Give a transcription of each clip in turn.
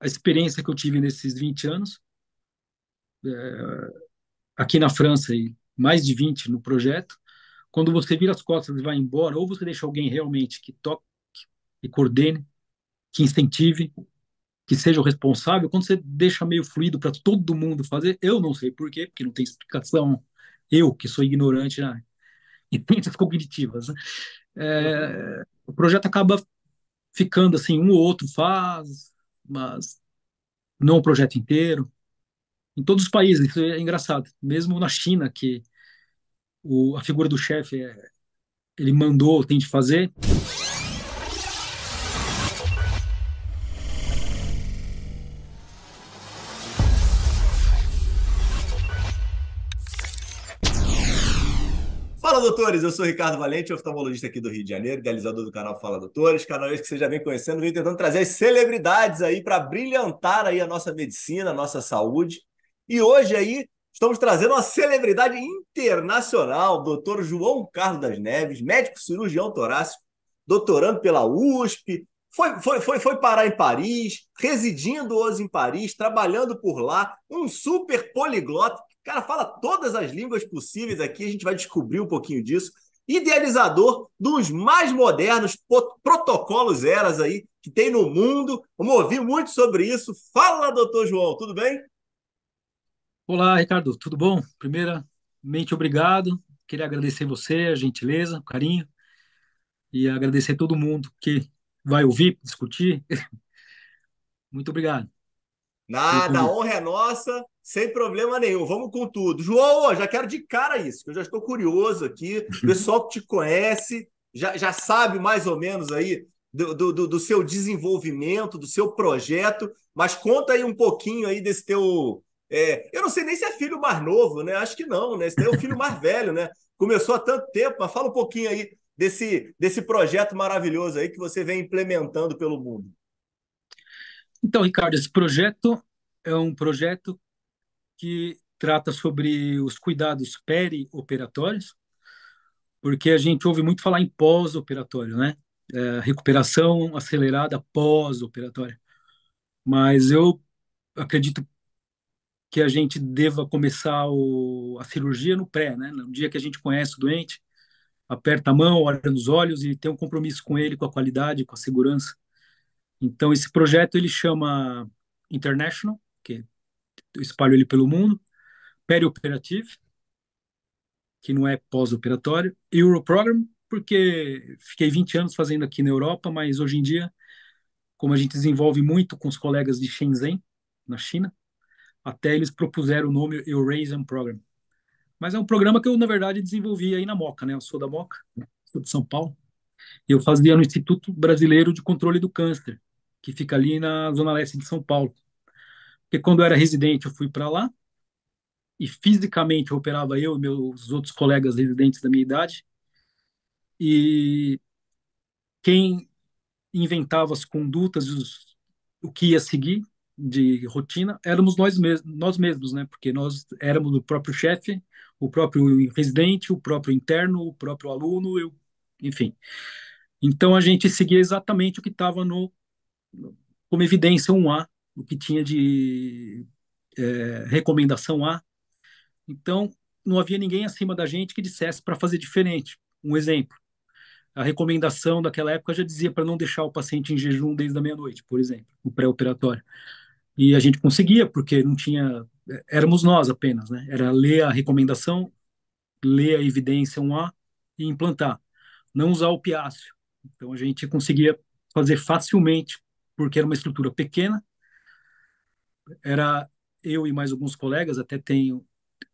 a experiência que eu tive nesses 20 anos, é, aqui na França, e mais de 20 no projeto, quando você vira as costas e vai embora, ou você deixa alguém realmente que toque e coordene, que incentive, que seja o responsável, quando você deixa meio fluido para todo mundo fazer, eu não sei por quê, porque não tem explicação, eu que sou ignorante na em ciências cognitivas, né? é, o projeto acaba ficando assim, um ou outro faz, mas não o projeto inteiro. Em todos os países, isso é engraçado. Mesmo na China, que o, a figura do chefe é, ele mandou, tem de fazer. Doutores! Eu sou Ricardo Valente, oftalmologista aqui do Rio de Janeiro, idealizador do canal Fala Doutores, canal esse que você já vem conhecendo, vem tentando trazer as celebridades aí para brilhantar aí a nossa medicina, a nossa saúde. E hoje aí estamos trazendo uma celebridade internacional, doutor João Carlos das Neves, médico cirurgião torácico, doutorando pela USP, foi, foi, foi, foi parar em Paris, residindo hoje em Paris, trabalhando por lá, um super poliglota cara fala todas as línguas possíveis aqui, a gente vai descobrir um pouquinho disso. Idealizador dos mais modernos protocolos eras aí que tem no mundo. Vamos ouvir muito sobre isso. Fala, doutor João, tudo bem? Olá, Ricardo, tudo bom? Primeiramente, obrigado. Queria agradecer você, a gentileza, o carinho, e agradecer todo mundo que vai ouvir, discutir. Muito obrigado. Nada, a honra é nossa, sem problema nenhum. Vamos com tudo. João, já quero de cara isso, que eu já estou curioso aqui. O pessoal que te conhece já, já sabe mais ou menos aí do, do, do seu desenvolvimento, do seu projeto, mas conta aí um pouquinho aí desse teu. É, eu não sei nem se é filho mais novo, né? Acho que não, né? Esse é o filho mais velho, né? Começou há tanto tempo, mas fala um pouquinho aí desse, desse projeto maravilhoso aí que você vem implementando pelo mundo. Então, Ricardo, esse projeto é um projeto que trata sobre os cuidados perioperatórios, porque a gente ouve muito falar em pós-operatório, né? É, recuperação acelerada pós-operatória. Mas eu acredito que a gente deva começar o, a cirurgia no pré, né? No dia que a gente conhece o doente, aperta a mão, olha nos olhos e tem um compromisso com ele, com a qualidade, com a segurança. Então, esse projeto ele chama International, que eu espalho ele pelo mundo, Perioperative, que não é pós-operatório, Europrogram, porque fiquei 20 anos fazendo aqui na Europa, mas hoje em dia, como a gente desenvolve muito com os colegas de Shenzhen, na China, até eles propuseram o nome Eurasian Program. Mas é um programa que eu, na verdade, desenvolvi aí na Moca, né? Eu sou da Moca, sou de São Paulo, eu fazia no Instituto Brasileiro de Controle do Câncer, que fica ali na zona leste de São Paulo. Porque quando eu era residente, eu fui para lá e fisicamente operava eu e meus outros colegas residentes da minha idade. E quem inventava as condutas, os, o que ia seguir de rotina, éramos nós mesmos, nós mesmos, né? Porque nós éramos o próprio chefe, o próprio residente, o próprio interno, o próprio aluno, eu, enfim. Então a gente seguia exatamente o que estava no como evidência 1A, o que tinha de é, recomendação A. Então não havia ninguém acima da gente que dissesse para fazer diferente. Um exemplo, a recomendação daquela época já dizia para não deixar o paciente em jejum desde a meia-noite, por exemplo, no pré-operatório. E a gente conseguia, porque não tinha. Éramos nós apenas, né? Era ler a recomendação, ler a evidência 1A e implantar. Não usar o piáceo. Então a gente conseguia fazer facilmente, porque era uma estrutura pequena. Era eu e mais alguns colegas, até tem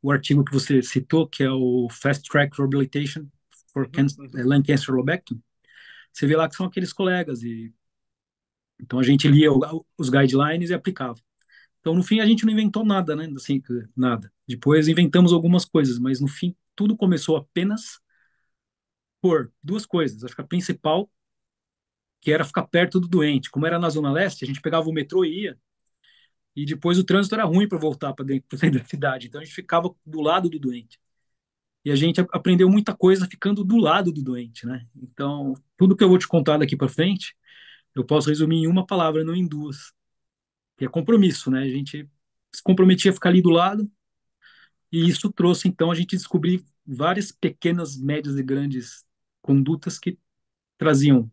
o artigo que você citou, que é o Fast Track Rehabilitation for uhum. cancer, uhum. Lung Cancer Lobectomy. Você vê lá que são aqueles colegas e então a gente lia os guidelines e aplicava. Então no fim a gente não inventou nada, né? Assim, nada. Depois inventamos algumas coisas, mas no fim tudo começou apenas por duas coisas. Acho que a principal, que era ficar perto do doente. Como era na Zona Leste, a gente pegava o metrô e ia, e depois o trânsito era ruim para voltar para dentro, dentro da cidade. Então a gente ficava do lado do doente. E a gente aprendeu muita coisa ficando do lado do doente, né? Então, tudo que eu vou te contar daqui para frente, eu posso resumir em uma palavra, não em duas. que é compromisso, né? A gente se comprometia a ficar ali do lado, e isso trouxe, então, a gente descobrir várias pequenas, médias e grandes condutas que traziam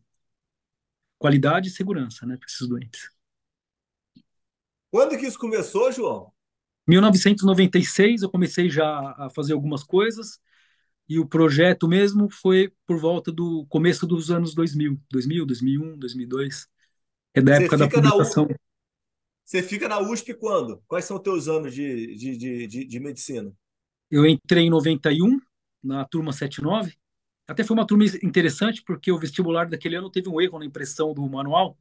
qualidade e segurança, né, para esses doentes. Quando que isso começou, João? 1996 eu comecei já a fazer algumas coisas e o projeto mesmo foi por volta do começo dos anos 2000, 2000, 2001, 2002, é da Você época da publicação. Você fica na USP quando? Quais são os teus anos de, de, de, de, medicina? Eu entrei em 91, na turma 79. Até foi uma turma interessante, porque o vestibular daquele ano teve um erro na impressão do manual,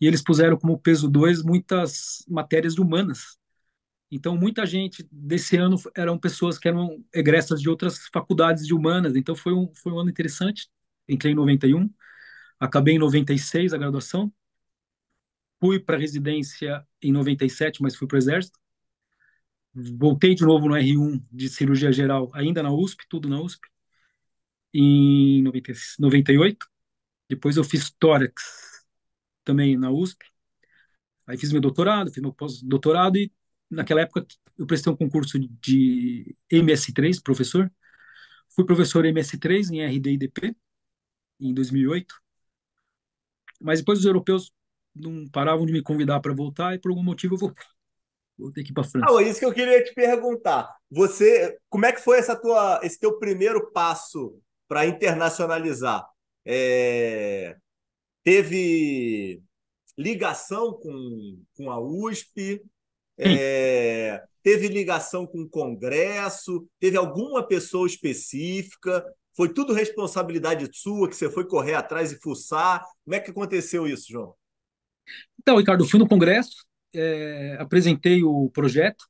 e eles puseram como peso 2 muitas matérias humanas. Então, muita gente desse ano eram pessoas que eram egressas de outras faculdades de humanas. Então, foi um, foi um ano interessante. Entrei em 91, acabei em 96 a graduação, Fui para residência em 97, mas fui para o Exército. Voltei de novo no R1 de cirurgia geral, ainda na USP, tudo na USP, em 90, 98. Depois eu fiz tórax também na USP. Aí fiz meu doutorado, fiz meu pós-doutorado e naquela época eu prestei um concurso de MS3, professor. Fui professor MS3 em RD e DP em 2008. Mas depois os europeus não paravam de me convidar para voltar e por algum motivo eu ter que ir para França. Ah, isso que eu queria te perguntar. Você, como é que foi essa tua, esse teu primeiro passo para internacionalizar? É... Teve ligação com, com a USP? É... Teve ligação com o Congresso? Teve alguma pessoa específica? Foi tudo responsabilidade sua que você foi correr atrás e fuçar? Como é que aconteceu isso, João? Então, Ricardo, fui no congresso, é, apresentei o projeto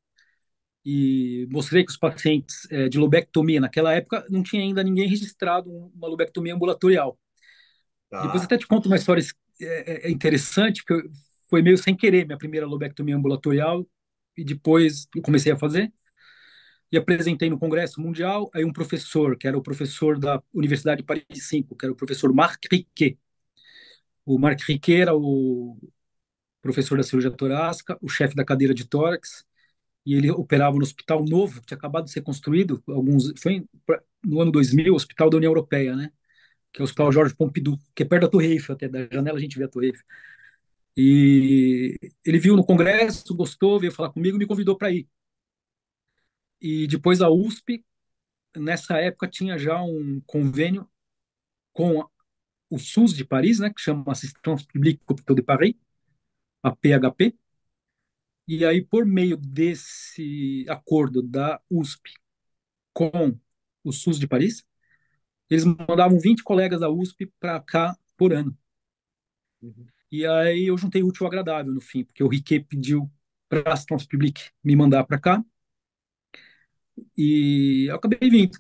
e mostrei que os pacientes é, de lobectomia, naquela época, não tinha ainda ninguém registrado uma lobectomia ambulatorial. Tá. Depois até te conto uma história é, é, é interessante, porque foi meio sem querer minha primeira lobectomia ambulatorial e depois eu comecei a fazer e apresentei no Congresso Mundial. Aí um professor, que era o professor da Universidade de Paris 5, que era o professor Marc Riquet. O Marc Riquet era o professor da cirurgia torácica, o chefe da cadeira de tórax, e ele operava no hospital novo, que tinha acabado de ser construído, alguns foi no ano 2000, o Hospital da União Europeia, né? Que é o Hospital Jorge Pompidou, que é perto da Torre Eiffel, até da janela a gente vê a Torre Eiffel. E ele viu no congresso, gostou, veio falar comigo me convidou para ir. E depois a USP, nessa época, tinha já um convênio com o SUS de Paris, né, que chama Assistance Publique de Paris, a PHP, e aí, por meio desse acordo da USP com o SUS de Paris, eles mandavam 20 colegas da USP para cá por ano. Uhum. E aí eu juntei útil ao agradável no fim, porque o Riquet pediu para a Publique me mandar para cá, e eu acabei vindo.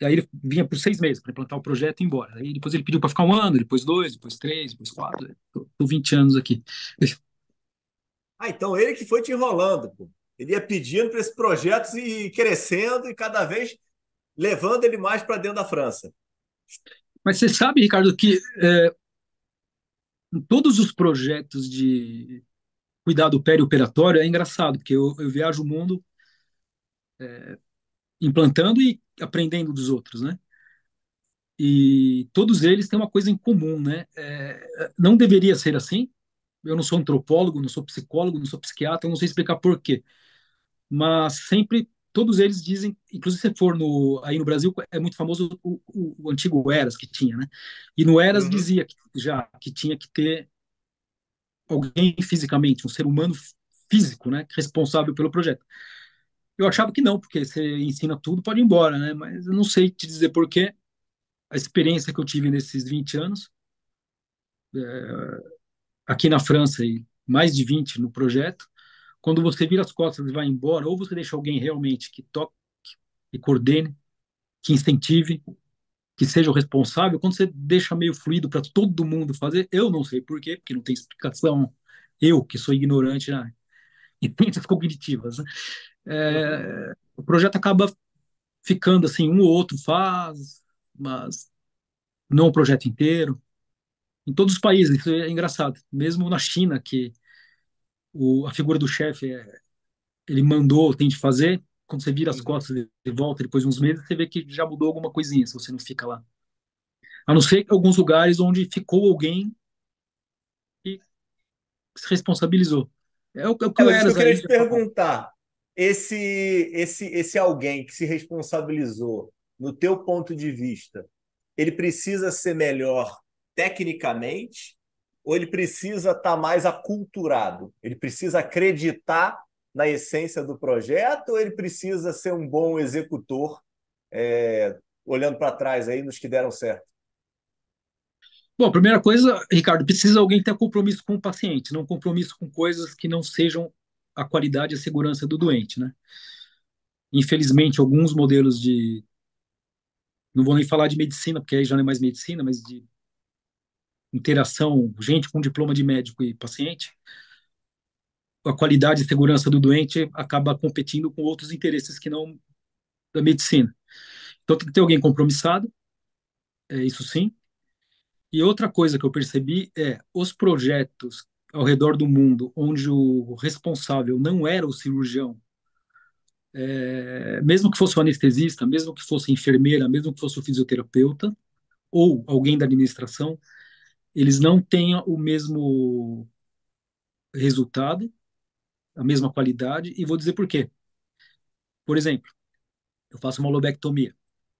E aí ele vinha por seis meses para implantar o projeto e ir embora. Aí depois ele pediu para ficar um ano, depois dois, depois três, depois quatro. Estou 20 anos aqui. Ah, então ele que foi te enrolando, pô. Ele ia pedindo para esses projetos e crescendo e cada vez levando ele mais para dentro da França. Mas você sabe, Ricardo, que é, todos os projetos de cuidado perioperatório é engraçado, porque eu, eu viajo o mundo é, implantando e aprendendo dos outros, né? E todos eles têm uma coisa em comum, né? É, não deveria ser assim. Eu não sou antropólogo, não sou psicólogo, não sou psiquiatra, não sei explicar por quê. Mas sempre todos eles dizem, inclusive se for no aí no Brasil é muito famoso o, o, o antigo Eras que tinha, né? E no Eras uhum. dizia que, já que tinha que ter alguém fisicamente, um ser humano físico, né, responsável pelo projeto. Eu achava que não, porque você ensina tudo, pode ir embora, né? Mas eu não sei te dizer por quê. A experiência que eu tive nesses 20 anos, é, aqui na França, e mais de 20 no projeto, quando você vira as costas e vai embora, ou você deixa alguém realmente que toque e coordene, que incentive, que seja o responsável, quando você deixa meio fluido para todo mundo fazer, eu não sei por quê, porque não tem explicação, eu que sou ignorante na, em ciências cognitivas, né? é, o projeto acaba ficando assim, um ou outro faz, mas não o projeto inteiro. Em todos os países, isso é engraçado. Mesmo na China, que o, a figura do chefe é, ele mandou, tem de fazer. Quando você vira as costas e volta depois de uns meses, você vê que já mudou alguma coisinha, se você não fica lá. A não ser que alguns lugares onde ficou alguém que se responsabilizou. É o, é o que É, mas isso que eu queria te perguntar. Esse, esse, esse alguém que se responsabilizou, no teu ponto de vista, ele precisa ser melhor tecnicamente ou ele precisa estar mais aculturado? Ele precisa acreditar na essência do projeto ou ele precisa ser um bom executor, é, olhando para trás aí nos que deram certo? Bom, a primeira coisa, Ricardo, precisa alguém ter compromisso com o paciente, não compromisso com coisas que não sejam a qualidade e a segurança do doente, né? Infelizmente, alguns modelos de, não vou nem falar de medicina, porque aí já não é mais medicina, mas de interação, gente com diploma de médico e paciente, a qualidade e segurança do doente acaba competindo com outros interesses que não da medicina. Então tem que ter alguém compromissado, é isso sim. E outra coisa que eu percebi é os projetos ao redor do mundo onde o responsável não era o cirurgião, é, mesmo que fosse o anestesista, mesmo que fosse enfermeira, mesmo que fosse o fisioterapeuta ou alguém da administração, eles não tenham o mesmo resultado, a mesma qualidade, e vou dizer por quê. Por exemplo, eu faço uma lobectomia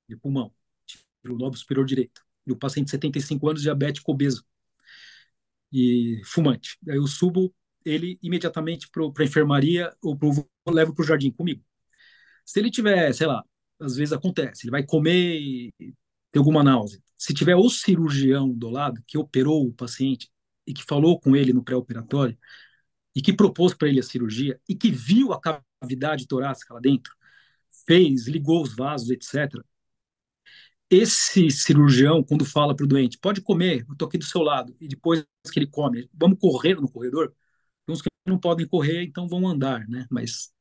de pulmão, tiro o lobo superior direito, e o paciente de 75 anos, diabético, obeso e fumante. Aí eu subo ele imediatamente para a enfermaria ou pro, levo para o jardim comigo. Se ele tiver, sei lá, às vezes acontece, ele vai comer e ter alguma náusea. Se tiver o cirurgião do lado que operou o paciente e que falou com ele no pré-operatório e que propôs para ele a cirurgia e que viu a cavidade torácica lá dentro, fez, ligou os vasos, etc. Esse cirurgião, quando fala para o doente, pode comer, eu estou aqui do seu lado, e depois que ele come, vamos correr no corredor? Tem uns que não podem correr, então vão andar, né? Mas,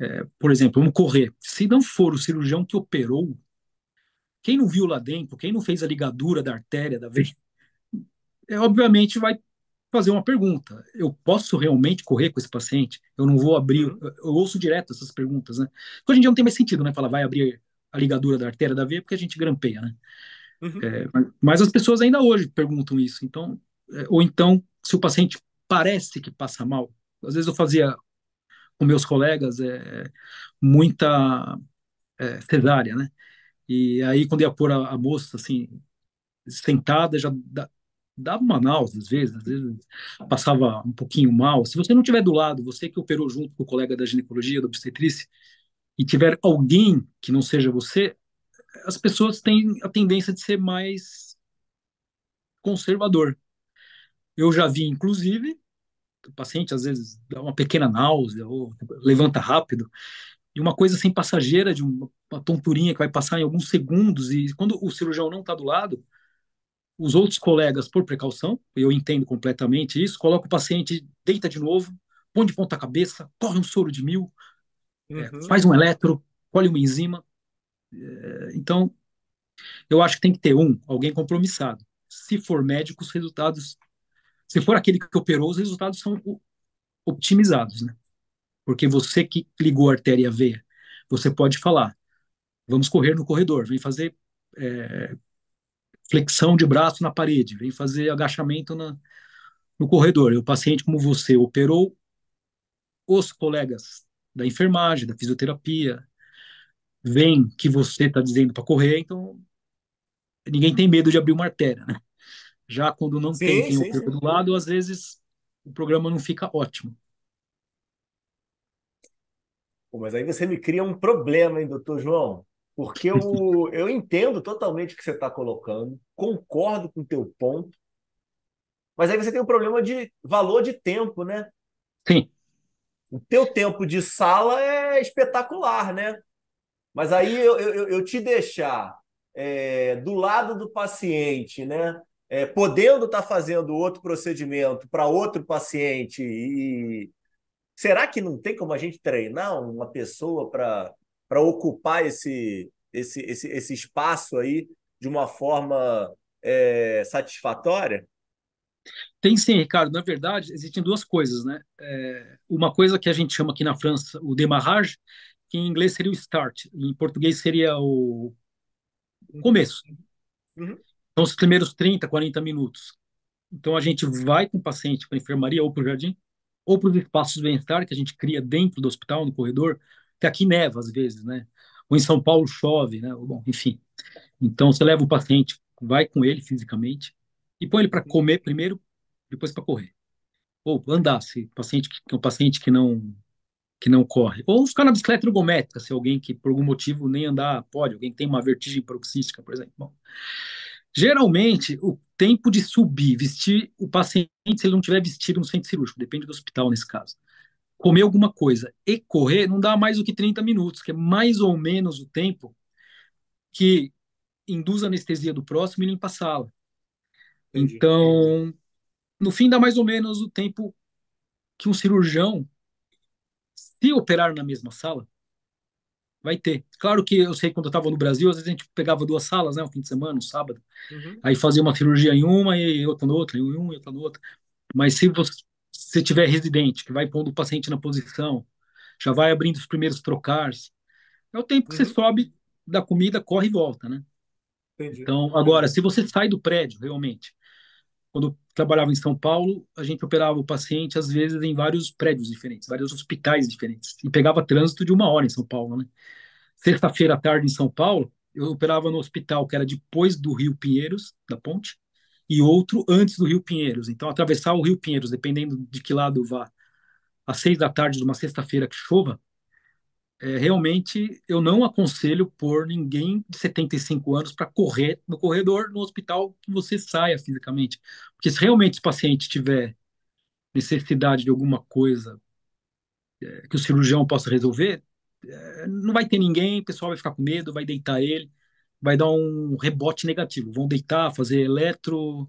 é, por exemplo, vamos correr. Se não for o cirurgião que operou, quem não viu lá dentro, quem não fez a ligadura da artéria, da veia, é, obviamente vai fazer uma pergunta. Eu posso realmente correr com esse paciente? Eu não vou abrir. Uhum. Eu ouço direto essas perguntas, né? Hoje em dia não tem mais sentido, né? Falar, vai abrir a ligadura da artéria da veia porque a gente grampeia, né? Uhum. É, mas as pessoas ainda hoje perguntam isso. Então, é, ou então, se o paciente parece que passa mal, às vezes eu fazia com meus colegas é, muita é, cesárea, né? E aí, quando ia pôr a, a moça, assim, sentada, já dava uma náusea, às vezes, às vezes passava um pouquinho mal. Se você não tiver do lado, você que operou junto com o colega da ginecologia, da obstetrícia, e tiver alguém que não seja você, as pessoas têm a tendência de ser mais conservador. Eu já vi, inclusive, o paciente às vezes dá uma pequena náusea ou levanta rápido, e uma coisa sem passageira, de uma, uma tonturinha que vai passar em alguns segundos, e quando o cirurgião não está do lado, os outros colegas, por precaução, eu entendo completamente isso, coloca o paciente, deita de novo, põe de ponta cabeça, corre um soro de mil, uhum. é, faz um eletro, colhe uma enzima. É, então, eu acho que tem que ter um, alguém compromissado. Se for médico, os resultados, se for aquele que operou, os resultados são optimizados, né? Porque você que ligou a artéria e a veia, você pode falar, vamos correr no corredor, vem fazer é, flexão de braço na parede, vem fazer agachamento na, no corredor. E o paciente, como você, operou os colegas da enfermagem, da fisioterapia, vem que você está dizendo para correr, então ninguém tem medo de abrir uma artéria, né? Já quando não sim, tem quem sim, opera do lado, às vezes o programa não fica ótimo. Pô, mas aí você me cria um problema, hein, doutor João? Porque eu, eu entendo totalmente o que você está colocando, concordo com o teu ponto, mas aí você tem um problema de valor de tempo, né? Sim. O teu tempo de sala é espetacular, né? Mas aí eu, eu, eu te deixar é, do lado do paciente, né? É, podendo estar tá fazendo outro procedimento para outro paciente e será que não tem como a gente treinar uma pessoa para ocupar esse, esse, esse, esse espaço aí de uma forma é, satisfatória? Tem sim, Ricardo. Na verdade, existem duas coisas, né? É, uma coisa que a gente chama aqui na França o démarrage, que em inglês seria o start, em português seria o começo. Uhum. Então, os primeiros 30, 40 minutos. Então, a gente vai com o paciente para a enfermaria ou para o jardim, ou para os espaços de bem-estar que a gente cria dentro do hospital, no corredor, que aqui neva às vezes, né? Ou em São Paulo chove, né? Bom, enfim. Então, você leva o paciente, vai com ele fisicamente, e põe ele para comer primeiro, depois para correr. Ou andar, se paciente que é um paciente que não que não corre. Ou ficar na bicicleta ergométrica, se alguém que por algum motivo nem andar pode, alguém que tem uma vertigem paroxística, por exemplo. Bom, geralmente, o tempo de subir, vestir o paciente, se ele não tiver vestido no centro cirúrgico, depende do hospital nesse caso, comer alguma coisa e correr, não dá mais do que 30 minutos, que é mais ou menos o tempo que induz a anestesia do próximo e limpa a sala. Entendi. Então, no fim, dá mais ou menos o tempo que um cirurgião, se operar na mesma sala, vai ter. Claro que eu sei quando eu estava no Brasil, às vezes a gente pegava duas salas, né, um fim de semana, um sábado, uhum. aí fazia uma cirurgia em uma e outra no outra, em uma e outra no outra. Mas se você se tiver residente, que vai pondo o paciente na posição, já vai abrindo os primeiros trocars, é o tempo que uhum. você sobe da comida, corre e volta, né? Entendi. Então, agora, se você sai do prédio, realmente, quando trabalhava em São Paulo, a gente operava o paciente, às vezes, em vários prédios diferentes, vários hospitais diferentes, e pegava trânsito de uma hora em São Paulo, né? Sexta-feira à tarde em São Paulo, eu operava no hospital que era depois do Rio Pinheiros, da ponte, e outro antes do Rio Pinheiros. Então, atravessar o Rio Pinheiros, dependendo de que lado vá, às seis da tarde de uma sexta-feira que chova, é, realmente eu não aconselho por ninguém de 75 anos para correr no corredor no hospital que você saia fisicamente. Porque se realmente o paciente tiver necessidade de alguma coisa é, que o cirurgião possa resolver, é, não vai ter ninguém, o pessoal vai ficar com medo, vai deitar ele, vai dar um rebote negativo. Vão deitar, fazer eletro,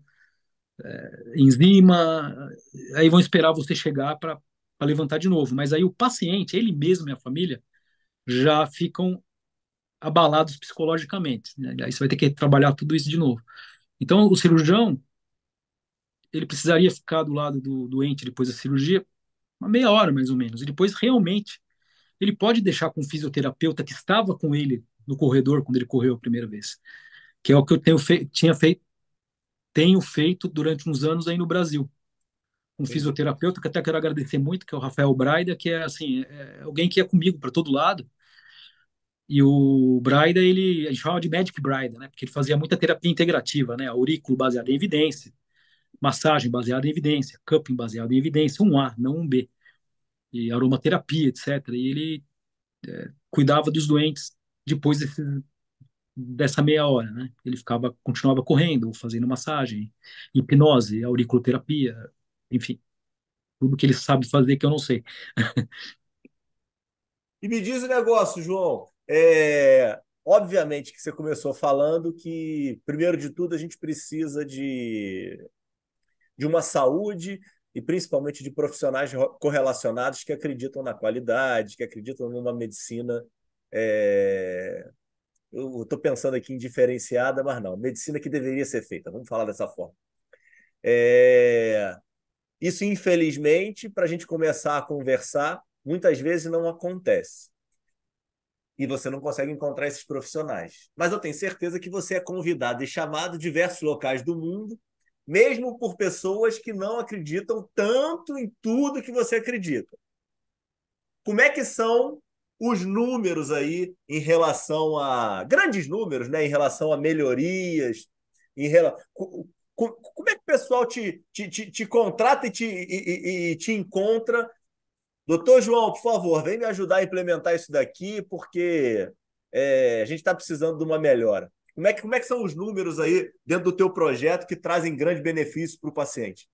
é, enzima, aí vão esperar você chegar para levantar de novo. Mas aí o paciente, ele mesmo e a família, já ficam abalados psicologicamente. Né? Aí você vai ter que trabalhar tudo isso de novo. Então, o cirurgião, ele precisaria ficar do lado do doente depois da cirurgia, uma meia hora mais ou menos. E depois, realmente, ele pode deixar com o fisioterapeuta que estava com ele no corredor quando ele correu a primeira vez. Que é o que eu tenho tinha feito, tenho feito durante uns anos aí no Brasil um fisioterapeuta que até quero agradecer muito, que é o Rafael Braida, que é assim, é alguém que é comigo para todo lado. E o Braida, ele a gente chama de Magic Braida, né? Porque ele fazia muita terapia integrativa, né? Aurículo baseado em evidência, massagem baseada em evidência, cupping baseado em evidência, um A, não um B. E aromaterapia, etc. E ele é, cuidava dos doentes depois desse, dessa meia hora, né? Ele ficava, continuava correndo, fazendo massagem, hipnose, auriculoterapia, enfim, tudo que ele sabe fazer que eu não sei. e me diz o negócio, João. É, obviamente que você começou falando que, primeiro de tudo, a gente precisa de, de uma saúde e principalmente de profissionais correlacionados que acreditam na qualidade, que acreditam numa medicina. É... Eu estou pensando aqui em diferenciada, mas não, medicina que deveria ser feita, vamos falar dessa forma. É... Isso, infelizmente, para a gente começar a conversar, muitas vezes não acontece. E você não consegue encontrar esses profissionais. Mas eu tenho certeza que você é convidado e chamado diversos locais do mundo, mesmo por pessoas que não acreditam tanto em tudo que você acredita. Como é que são os números aí em relação a grandes números, né, em relação a melhorias, em relação como é que o pessoal te, te, te, te contrata e te, e, e te encontra? Doutor João, por favor, vem me ajudar a implementar isso daqui, porque é, a gente está precisando de uma melhora. Como é, que, como é que são os números aí dentro do teu projeto que trazem grande benefício para o paciente?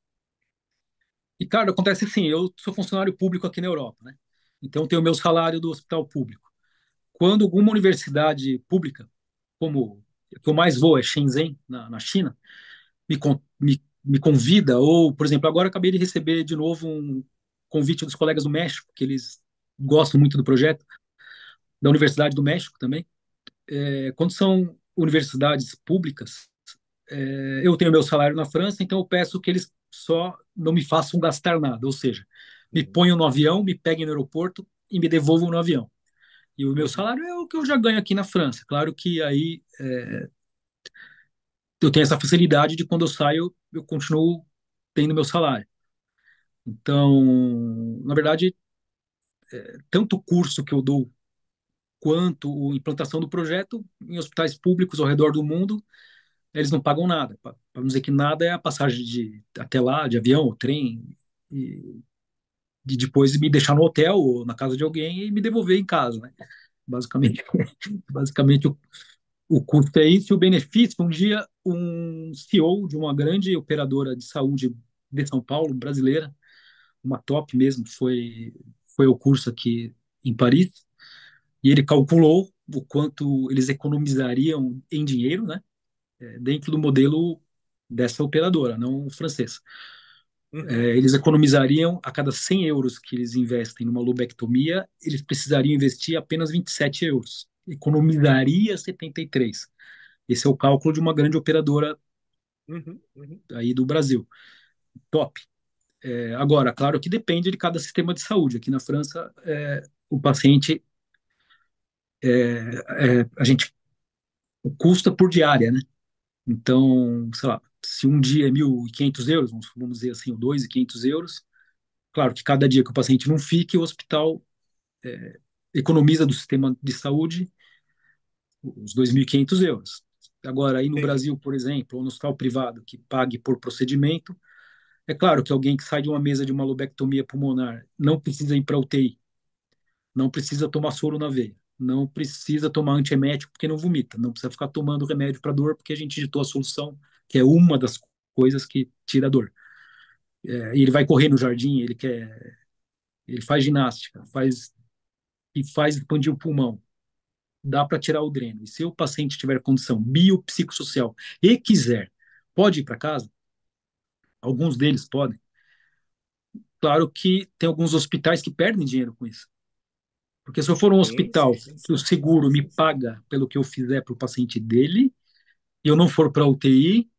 Ricardo, acontece assim, eu sou funcionário público aqui na Europa, né? Então tenho o meu salário do hospital público. Quando alguma universidade pública, como o que eu mais vou é Shenzhen, na, na China, me, me, me convida, ou, por exemplo, agora acabei de receber de novo um convite dos colegas do México, que eles gostam muito do projeto, da Universidade do México também. É, quando são universidades públicas, é, eu tenho meu salário na França, então eu peço que eles só não me façam gastar nada, ou seja, me uhum. ponham no avião, me peguem no aeroporto e me devolvam no avião. E o meu salário é o que eu já ganho aqui na França. Claro que aí é, eu tenho essa facilidade de quando eu saio, eu continuo tendo meu salário. Então, na verdade, é, tanto o curso que eu dou quanto a implantação do projeto em hospitais públicos ao redor do mundo, eles não pagam nada. Para não dizer que nada é a passagem de até lá, de avião, ou trem, e de depois me deixar no hotel ou na casa de alguém e me devolver em casa, né? Basicamente, basicamente o, o custo é isso e o benefício. Um dia, um CEO de uma grande operadora de saúde de São Paulo, brasileira, uma top mesmo, foi foi o curso aqui em Paris e ele calculou o quanto eles economizariam em dinheiro, né, é, dentro do modelo dessa operadora, não francesa. É, eles economizariam a cada 100 euros que eles investem numa lobectomia, eles precisariam investir apenas 27 euros. Economizaria 73. Esse é o cálculo de uma grande operadora uhum, uhum. aí do Brasil. Top. É, agora, claro que depende de cada sistema de saúde. Aqui na França, é, o paciente é, é, a gente custa por diária, né? Então, sei lá, se um dia é 1.500 euros, vamos dizer assim, ou 2.500 euros, claro que cada dia que o paciente não fique, o hospital é, economiza do sistema de saúde os 2.500 euros. Agora, aí no Sim. Brasil, por exemplo, ou no hospital privado que pague por procedimento, é claro que alguém que sai de uma mesa de uma lobectomia pulmonar não precisa ir para UTI, não precisa tomar soro na veia não precisa tomar antiemético porque não vomita, não precisa ficar tomando remédio para dor porque a gente ditou a solução, que é uma das coisas que tira a dor. É, ele vai correr no jardim, ele quer, ele faz ginástica, faz e faz expandir o pulmão. Dá para tirar o dreno. E se o paciente tiver condição biopsicossocial e quiser, pode ir para casa? Alguns deles podem. Claro que tem alguns hospitais que perdem dinheiro com isso. Porque se eu for um hospital que o seguro me paga pelo que eu fizer para o paciente dele, e eu não for para UTI,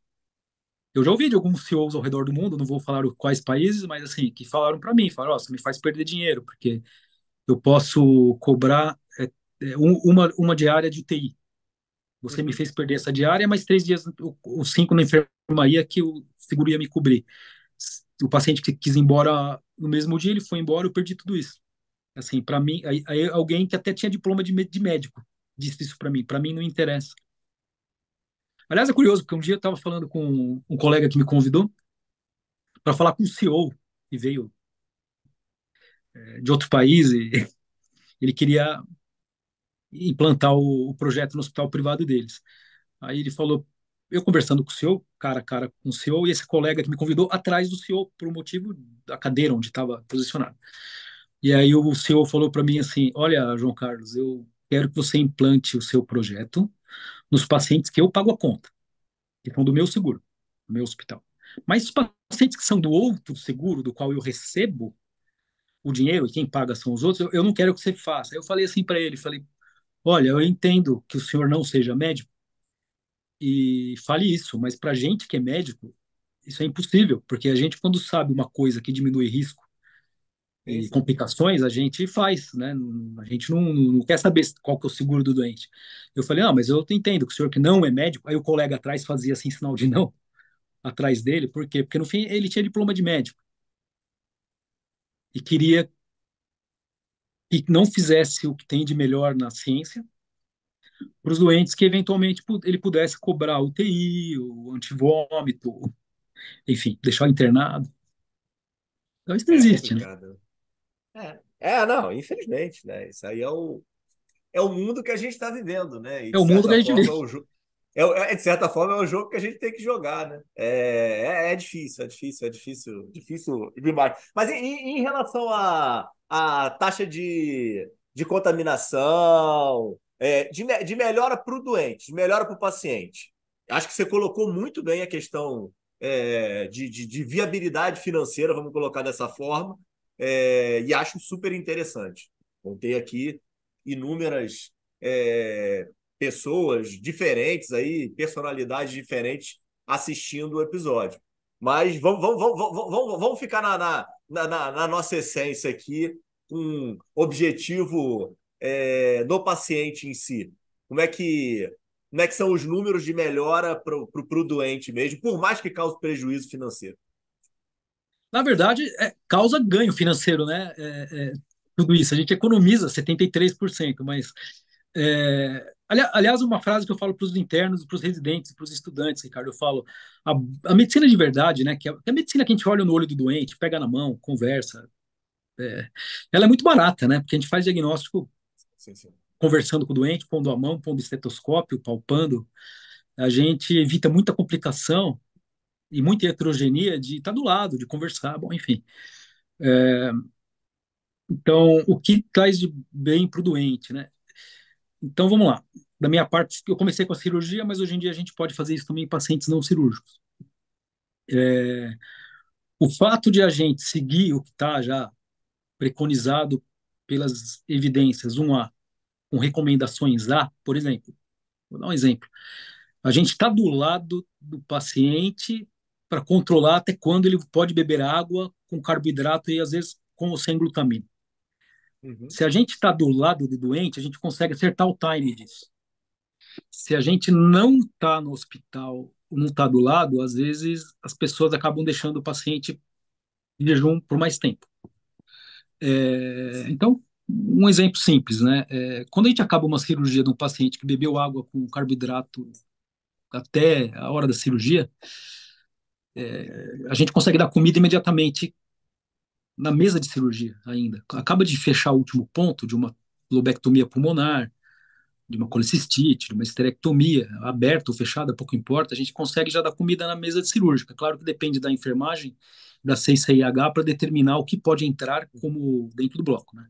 eu já ouvi de alguns CEOs ao redor do mundo, não vou falar quais países, mas assim, que falaram para mim, falaram, oh, você me faz perder dinheiro, porque eu posso cobrar uma, uma diária de UTI. Você me uhum. fez perder essa diária, mas três dias, os cinco na enfermaria que o seguro ia me cobrir. O paciente que quis ir embora no mesmo dia, ele foi embora, eu perdi tudo isso. Assim, para mim, aí, aí, alguém que até tinha diploma de, de médico disse isso para mim. Para mim não interessa. Aliás, é curioso, porque um dia eu estava falando com um colega que me convidou para falar com o CEO, que veio é, de outro país, e ele queria implantar o, o, projeto no hospital privado deles. Aí ele falou, eu conversando com o CEO, cara a cara com o CEO, e esse colega que me convidou atrás do CEO, por um motivo da cadeira onde estava posicionado. E aí o CEO falou para mim assim: Olha, João Carlos, eu quero que você implante o seu projeto nos pacientes que eu pago a conta, que são do meu seguro, do meu hospital. Mas os pacientes que são do outro seguro, do qual eu recebo o dinheiro e quem paga são os outros, eu, eu não quero que você faça. Eu falei assim para ele, falei, olha, eu entendo que o senhor não seja médico e fale isso, mas para gente que é médico, isso é impossível, porque a gente quando sabe uma coisa que diminui risco e complicações, a gente faz, né? A gente não, não, quer saber qual que é o seguro do doente. Eu falei, não, mas eu entendo que o senhor que não é médico, aí o colega atrás fazia assim, sinal de não, atrás dele, por quê? Porque no fim ele tinha diploma de médico. E queria que não fizesse o que tem de melhor na ciência para os doentes que eventualmente ele pudesse cobrar UTI, o antivômito, enfim, deixar internado. Então isso não é existe, né? É, é, não, infelizmente, né? Isso aí é o, é o mundo que a gente está vivendo, né? E, é o mundo que a gente vive. É, é, de certa forma, é o jogo que a gente tem que jogar, né? É, é, é difícil, é difícil, é difícil, difícil demais. Mas em, em relação a, a, taxa de, de contaminação, é, de, de melhora para o doente, de melhora para o paciente, acho que você colocou muito bem a questão é, de, de, de, viabilidade financeira, vamos colocar dessa forma, é, e acho super interessante. Contei aqui inúmeras é, pessoas diferentes aí, personalidades diferentes assistindo o episódio. Mas vamos, vamos, vamos, vamos, vamos ficar na, na, na, na nossa essência aqui, um objetivo é, do paciente em si. Como é que como é que são os números de melhora para o doente mesmo, por mais que cause prejuízo financeiro? Na verdade, é, causa ganho financeiro, né? É, é, tudo isso. A gente economiza 73%, mas. É, aliás, uma frase que eu falo para os internos, para os residentes, para os estudantes, Ricardo, eu falo: a, a, medicina de verdade, né? Que é, a medicina que a gente olha no olho do doente, pega na mão, conversa, é, ela é muito barata, né? Porque a gente faz diagnóstico sim, sim conversando com o doente, pondo a mão, pondo o estetoscópio, palpando, a gente evita muita complicação e muita heterogeneia de estar do lado, de conversar, bom, enfim. É, então, o que traz de bem para o doente, né? Então, vamos lá. Da minha parte, eu comecei com a cirurgia, mas hoje em dia a gente pode fazer isso também em pacientes não cirúrgicos. É, o fato de a gente seguir o que está já preconizado pelas evidências, um A, com recomendações A, por exemplo, vou dar um exemplo. A gente está do lado do paciente para controlar até quando ele pode beber água com carboidrato e às vezes com ou sem glutamina. Uhum. Se a gente está do lado do doente, a gente consegue acertar o time disso. Se a gente não está no hospital, não está do lado, às vezes as pessoas acabam deixando o paciente em jejum por mais tempo. É, então, um exemplo simples, né? É, quando a gente acaba uma cirurgia de um paciente que bebeu água com carboidrato até a hora da cirurgia, é, a gente consegue dar comida imediatamente na mesa de cirurgia ainda. Acaba de fechar o último ponto de uma lobectomia pulmonar, de uma colecistite, de uma esterectomia, aberta ou fechada, pouco importa, a gente consegue já dar comida na mesa de cirúrgica. Claro que depende da enfermagem, da CICIH, para determinar o que pode entrar como dentro do bloco, né?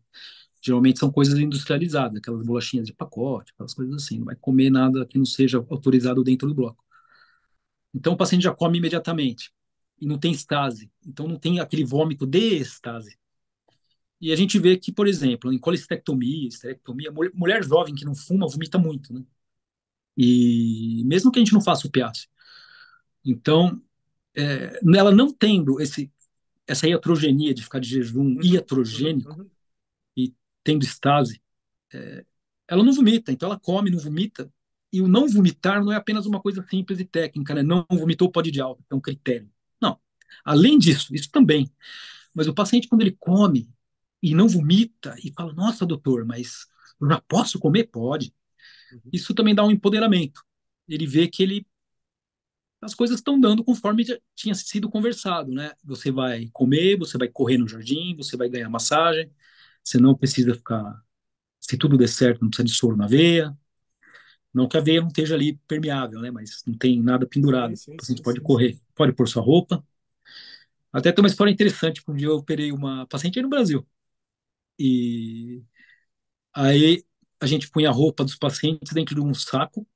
Geralmente são coisas industrializadas, aquelas bolachinhas de pacote, aquelas coisas assim. Não vai comer nada que não seja autorizado dentro do bloco. Então o paciente já come imediatamente e não tem estase. Então não tem aquele vômito de estase. E a gente vê que, por exemplo, em colestectomia, esterectomia, mulher jovem que não fuma vomita muito, né? E mesmo que a gente não faça o piace. Então, é, ela não tendo esse, essa iatrogenia de ficar de jejum uhum. iatrogênico, uhum tendo estase, é, ela não vomita, então ela come, não vomita. E o não vomitar não é apenas uma coisa simples e técnica, né? Não vomitou, pode de alta, é um critério. Além disso, isso também. Mas o paciente, quando ele come e não vomita, e fala, nossa, doutor, mas eu já posso comer? Pode. Uhum. Isso também dá um empoderamento. Ele vê que ele as coisas estão dando conforme já tinha sido conversado, né? Você vai comer, você vai correr no jardim, você vai ganhar massagem, você não precisa ficar. Se tudo der certo, não precisa de soro na veia. Não que a veia não esteja ali permeável, né? Mas não tem nada pendurado. Sim, sim, o paciente sim, pode correr, pode pôr sua roupa. Até tem uma história interessante. Um dia eu operei uma paciente aí no Brasil. E aí a gente punha a roupa dos pacientes dentro de um saco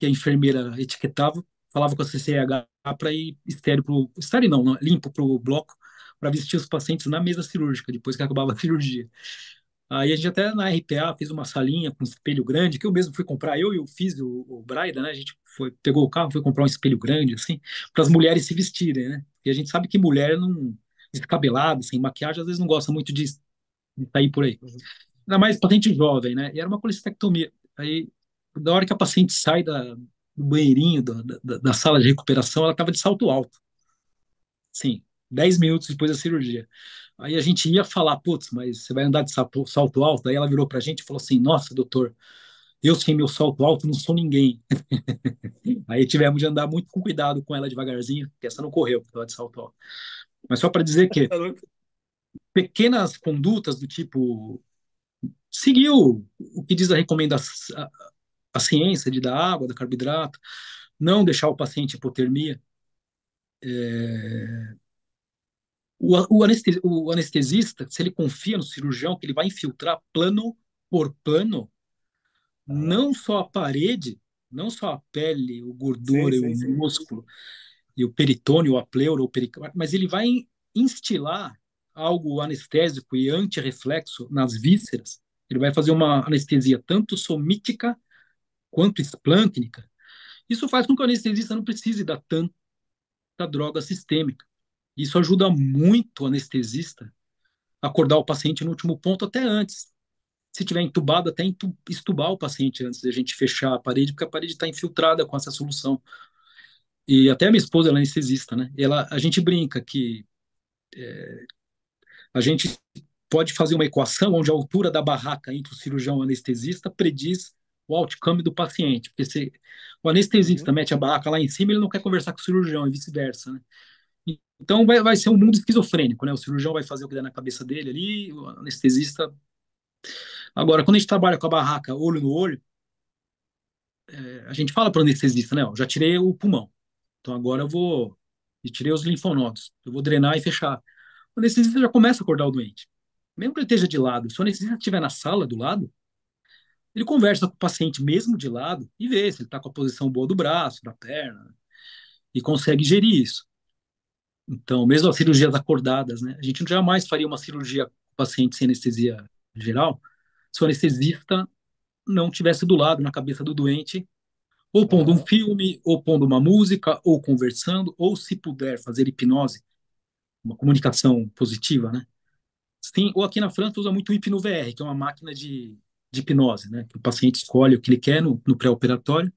que a enfermeira etiquetava, falava com a CCH para ir estéreo pro estéreo não, não limpo para o bloco para vestir os pacientes na mesa cirúrgica, depois que acabava a cirurgia. Aí a gente até na RPA fez uma salinha com um espelho grande, que eu mesmo fui comprar, eu e o fiz o, o Braida, né? A gente foi, pegou o carro, foi comprar um espelho grande, assim, para as mulheres se vestirem, né? E a gente sabe que mulher não, descabelada, sem maquiagem, às vezes não gosta muito de, de sair por aí. Uhum. Ainda mais paciente jovem, né? E era uma colecistectomia. Aí, da hora que a paciente sai da, do banheirinho, da, da, da sala de recuperação, ela estava de salto alto. Sim, 10 minutos depois da cirurgia. Aí a gente ia falar, putz, mas você vai andar de salto, alto? Aí ela virou pra gente e falou assim: Nossa, doutor, eu sem meu salto alto não sou ninguém. Aí tivemos de andar muito com cuidado com ela devagarzinho, porque essa não correu, ela de salto alto. Mas só para dizer que pequenas condutas do tipo seguiu o que diz a recomendação, a, a ciência de dar água, dar carboidrato, não deixar o paciente hipotermia, é, o, o, anestesi, o, anestesista, se ele confia no cirurgião, que ele vai infiltrar plano por plano, ah. não só a parede, não só a pele, o gordura sim, sim, o músculo, sim. e o peritônio, a pleura, o pericárdio, mas ele vai instilar algo anestésico e antirreflexo nas vísceras. Ele vai fazer uma anestesia tanto somítica quanto esplâncnica. Isso faz com que o anestesista não precise dar tanta da droga sistêmica. Isso ajuda muito o anestesista a acordar o paciente no último ponto até antes. Se tiver entubado, até estubar o paciente antes de a gente fechar a parede, porque a parede está infiltrada com essa solução. E até a minha esposa, ela é anestesista, né? Ela, a gente brinca que é, a gente pode fazer uma equação onde a altura da barraca entre o cirurgião e o anestesista prediz o outcome do paciente. Porque se o anestesista uhum. mete a barraca lá em cima, ele não quer conversar com o cirurgião e vice-versa, né? Então vai, vai ser um mundo esquizofrênico, né? O cirurgião vai fazer o que der na cabeça dele ali, o anestesista. Agora, quando a gente trabalha com a barraca olho no olho, é, a gente fala para o anestesista, né? Ó, já tirei o pulmão, então agora eu vou e tirei os linfonodos, eu vou drenar e fechar. O anestesista já começa a acordar o doente, mesmo que ele esteja de lado. Se o anestesista estiver na sala do lado, ele conversa com o paciente mesmo de lado e vê se ele está com a posição boa do braço, da perna, e consegue gerir isso. Então, mesmo as cirurgias acordadas, né? A gente jamais faria uma cirurgia com paciente sem anestesia geral se o anestesista não tivesse do lado, na cabeça do doente, ou pondo um filme, ou pondo uma música, ou conversando, ou se puder fazer hipnose, uma comunicação positiva, né? Sim, ou aqui na França usa muito o HipnoVR, que é uma máquina de, de hipnose, né? Que o paciente escolhe o que ele quer no, no pré-operatório,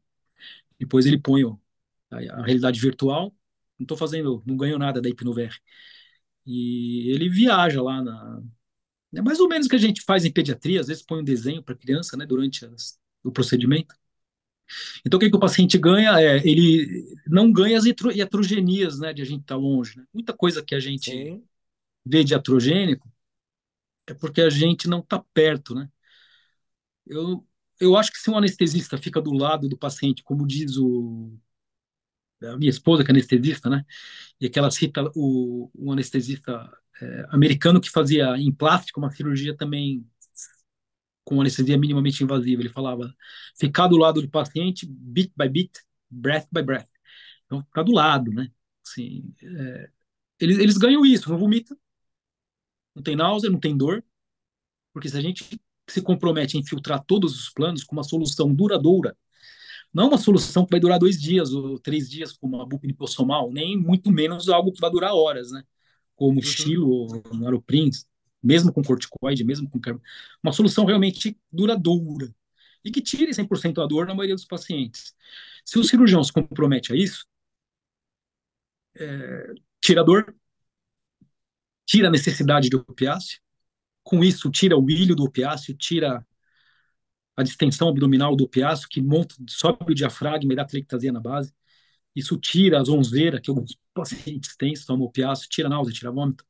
depois ele põe a, a realidade virtual não estou fazendo, não ganho nada da HipnoVR. E ele viaja lá na. É mais ou menos o que a gente faz em pediatria, às vezes põe um desenho para a criança, né, durante as, o procedimento. Então, o que, que o paciente ganha? É, ele não ganha as iatrogenias, né, de a gente estar tá longe. Né? Muita coisa que a gente Sim. vê de iatrogênico é porque a gente não está perto, né? Eu, eu acho que se um anestesista fica do lado do paciente, como diz o a minha esposa, que é anestesista, né? E que ela cita o, o anestesista é, americano que fazia em plástico uma cirurgia também com anestesia minimamente invasiva. Ele falava ficar do lado do paciente, bit by bit, breath by breath. Então, ficar do lado, né? Assim, é, eles, eles ganham isso, não vomita, não tem náusea, não tem dor, porque se a gente se compromete a infiltrar todos os planos com uma solução duradoura não uma solução que vai durar dois dias ou três dias, como a bupa lipossomal, nem muito menos algo que vai durar horas, né? Como uhum. Chilo ou Naroprins, mesmo com corticoide, mesmo com uma solução realmente duradoura e que tire 100% a dor na maioria dos pacientes. Se o cirurgião se compromete a isso, é, tira a dor, tira a necessidade de opiáceo, com isso tira o ilho do opiáceo, tira a distensão abdominal do opiáceo, que monta, sobe o diafragma e dá telectasia na base. Isso tira a zonzeira que alguns pacientes têm, se tomam opiáceo, tira a náusea, tira vômito.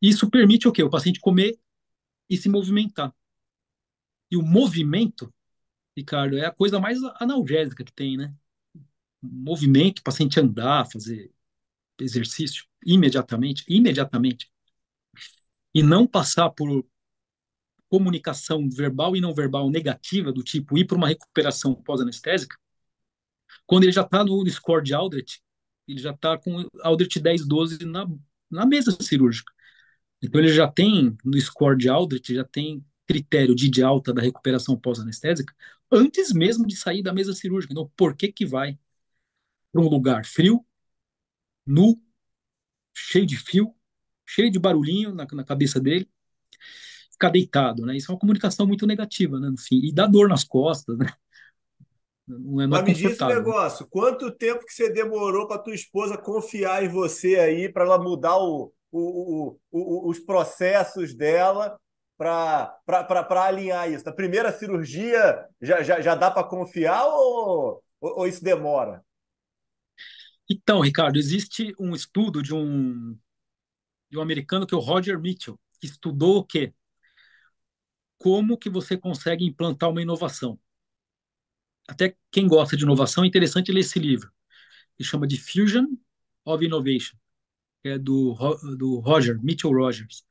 Isso permite o quê? O paciente comer e se movimentar. E o movimento, Ricardo, é a coisa mais analgésica que tem, né? O movimento, o paciente andar, fazer exercício imediatamente, imediatamente. E não passar por comunicação verbal e não verbal negativa, do tipo ir para uma recuperação pós-anestésica, quando ele já está no score de Aldrich, ele já está com Aldrich 10, 12 na, na mesa cirúrgica. Então ele já tem, no score de Aldrich, já tem critério de, de alta da recuperação pós-anestésica antes mesmo de sair da mesa cirúrgica. Então, por que que vai para um lugar frio, nu, cheio de fio, cheio de barulhinho na, na cabeça dele, ficar deitado, né? Isso é uma comunicação muito negativa, né? Enfim, e dá dor nas costas, né? Não é, não Mas me diz um negócio, quanto tempo que você demorou para tua esposa confiar em você aí para ela mudar o, o, o, os processos dela para alinhar isso? Na primeira cirurgia já, já, já dá para confiar ou, ou, ou isso demora? Então, Ricardo, existe um estudo de um, de um americano que é o Roger Mitchell, que estudou o quê? Como que você consegue implantar uma inovação. Até quem gosta de inovação, é interessante ler esse livro. Ele chama de Fusion of Innovation, é do, do Roger, Mitchell Rogers.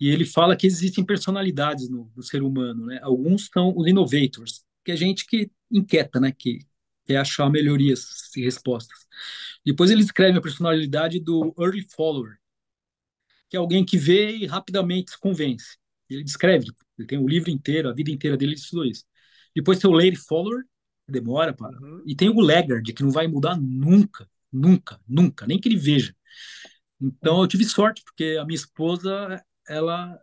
E ele fala que existem personalidades no, no ser humano, né? Alguns são os innovators, que é gente que inquieta, né? Que quer achar melhorias e respostas. Depois ele escreve a personalidade do early follower, que é alguém que vê e rapidamente se convence. Ele descreve, ele tem o livro inteiro, a vida inteira dele estudou isso. Depois tem o Lady Follower, que demora para. Uhum. E tem o Laggard, que não vai mudar nunca. Nunca, nunca, nem que ele veja. Então eu tive sorte, porque a minha esposa, ela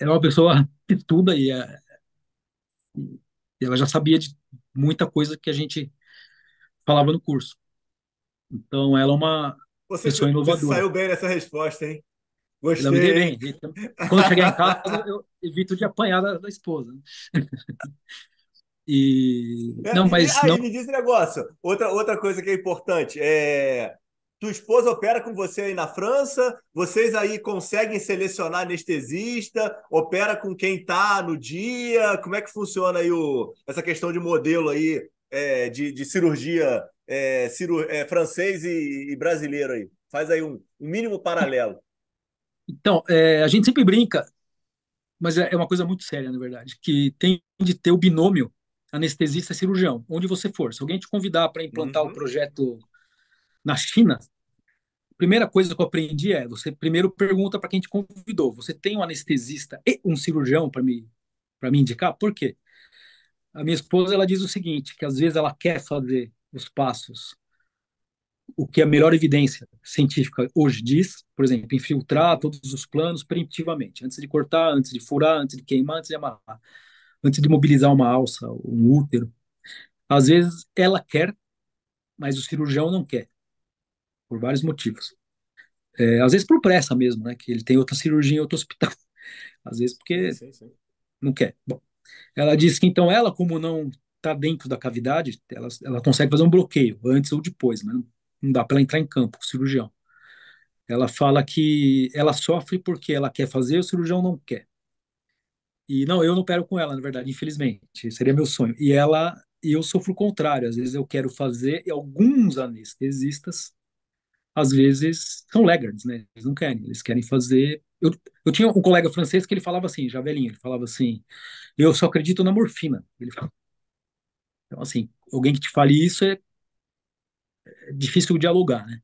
é uma pessoa que estuda e, é, e ela já sabia de muita coisa que a gente falava no curso. Então ela é uma Você, pessoa você inovadora. saiu bem nessa resposta, hein? Ela me Gostei. bem. Então, Quando eu chegar em casa, eu evito de apanhar da, da esposa. E É, não, mas não me diz um negócio. Outra, outra coisa que é importante é. Tua esposa opera com você aí na França? Vocês aí conseguem selecionar anestesista? Opera com quem está no dia? Como é que funciona aí o, essa questão de modelo aí é, de, de cirurgia é, ciru, é, francês e, e brasileiro aí? Faz aí um, um mínimo paralelo. Então, é, a gente sempre brinca, mas é é uma coisa muito séria, na verdade, que tem de ter o binômio anestesista-cirurgião, onde você for. Se alguém te convidar para implantar o Uhum. projeto na China, a primeira coisa que eu aprendi é, você primeiro pergunta para quem te convidou, você tem um anestesista e um cirurgião para me, para me indicar? Por quê? A minha esposa, ela diz o seguinte, que às vezes ela quer fazer os passos o que a melhor evidência científica hoje diz, por exemplo, infiltrar todos os planos preventivamente, antes de cortar, antes de furar, antes de queimar, antes de amarrar, antes de mobilizar uma alça, um útero. Às vezes ela quer, mas o cirurgião não quer, por vários motivos. É, às vezes por pressa mesmo, né? Que ele tem outra cirurgia em outro hospital. Às vezes porque sim, sim. não quer. Bom, ela disse que então ela, como não está dentro da cavidade, ela, ela consegue fazer um bloqueio antes ou depois, mas não, não dá para ela entrar em campo, o cirurgião. Ela fala que ela sofre porque ela quer fazer, o cirurgião não quer. E não, eu não opero com ela, na verdade, infelizmente. Seria meu sonho. E ela, e eu sofro o contrário. Às vezes eu quero fazer, e alguns anestesistas, às vezes, são laggards, né? Eles não querem, eles querem fazer. Eu, eu tinha um colega francês que ele falava assim, já velhinho, ele falava assim: eu só acredito na morfina. Ele fala. Então, assim, alguém que te fale isso é, é difícil dialogar, né?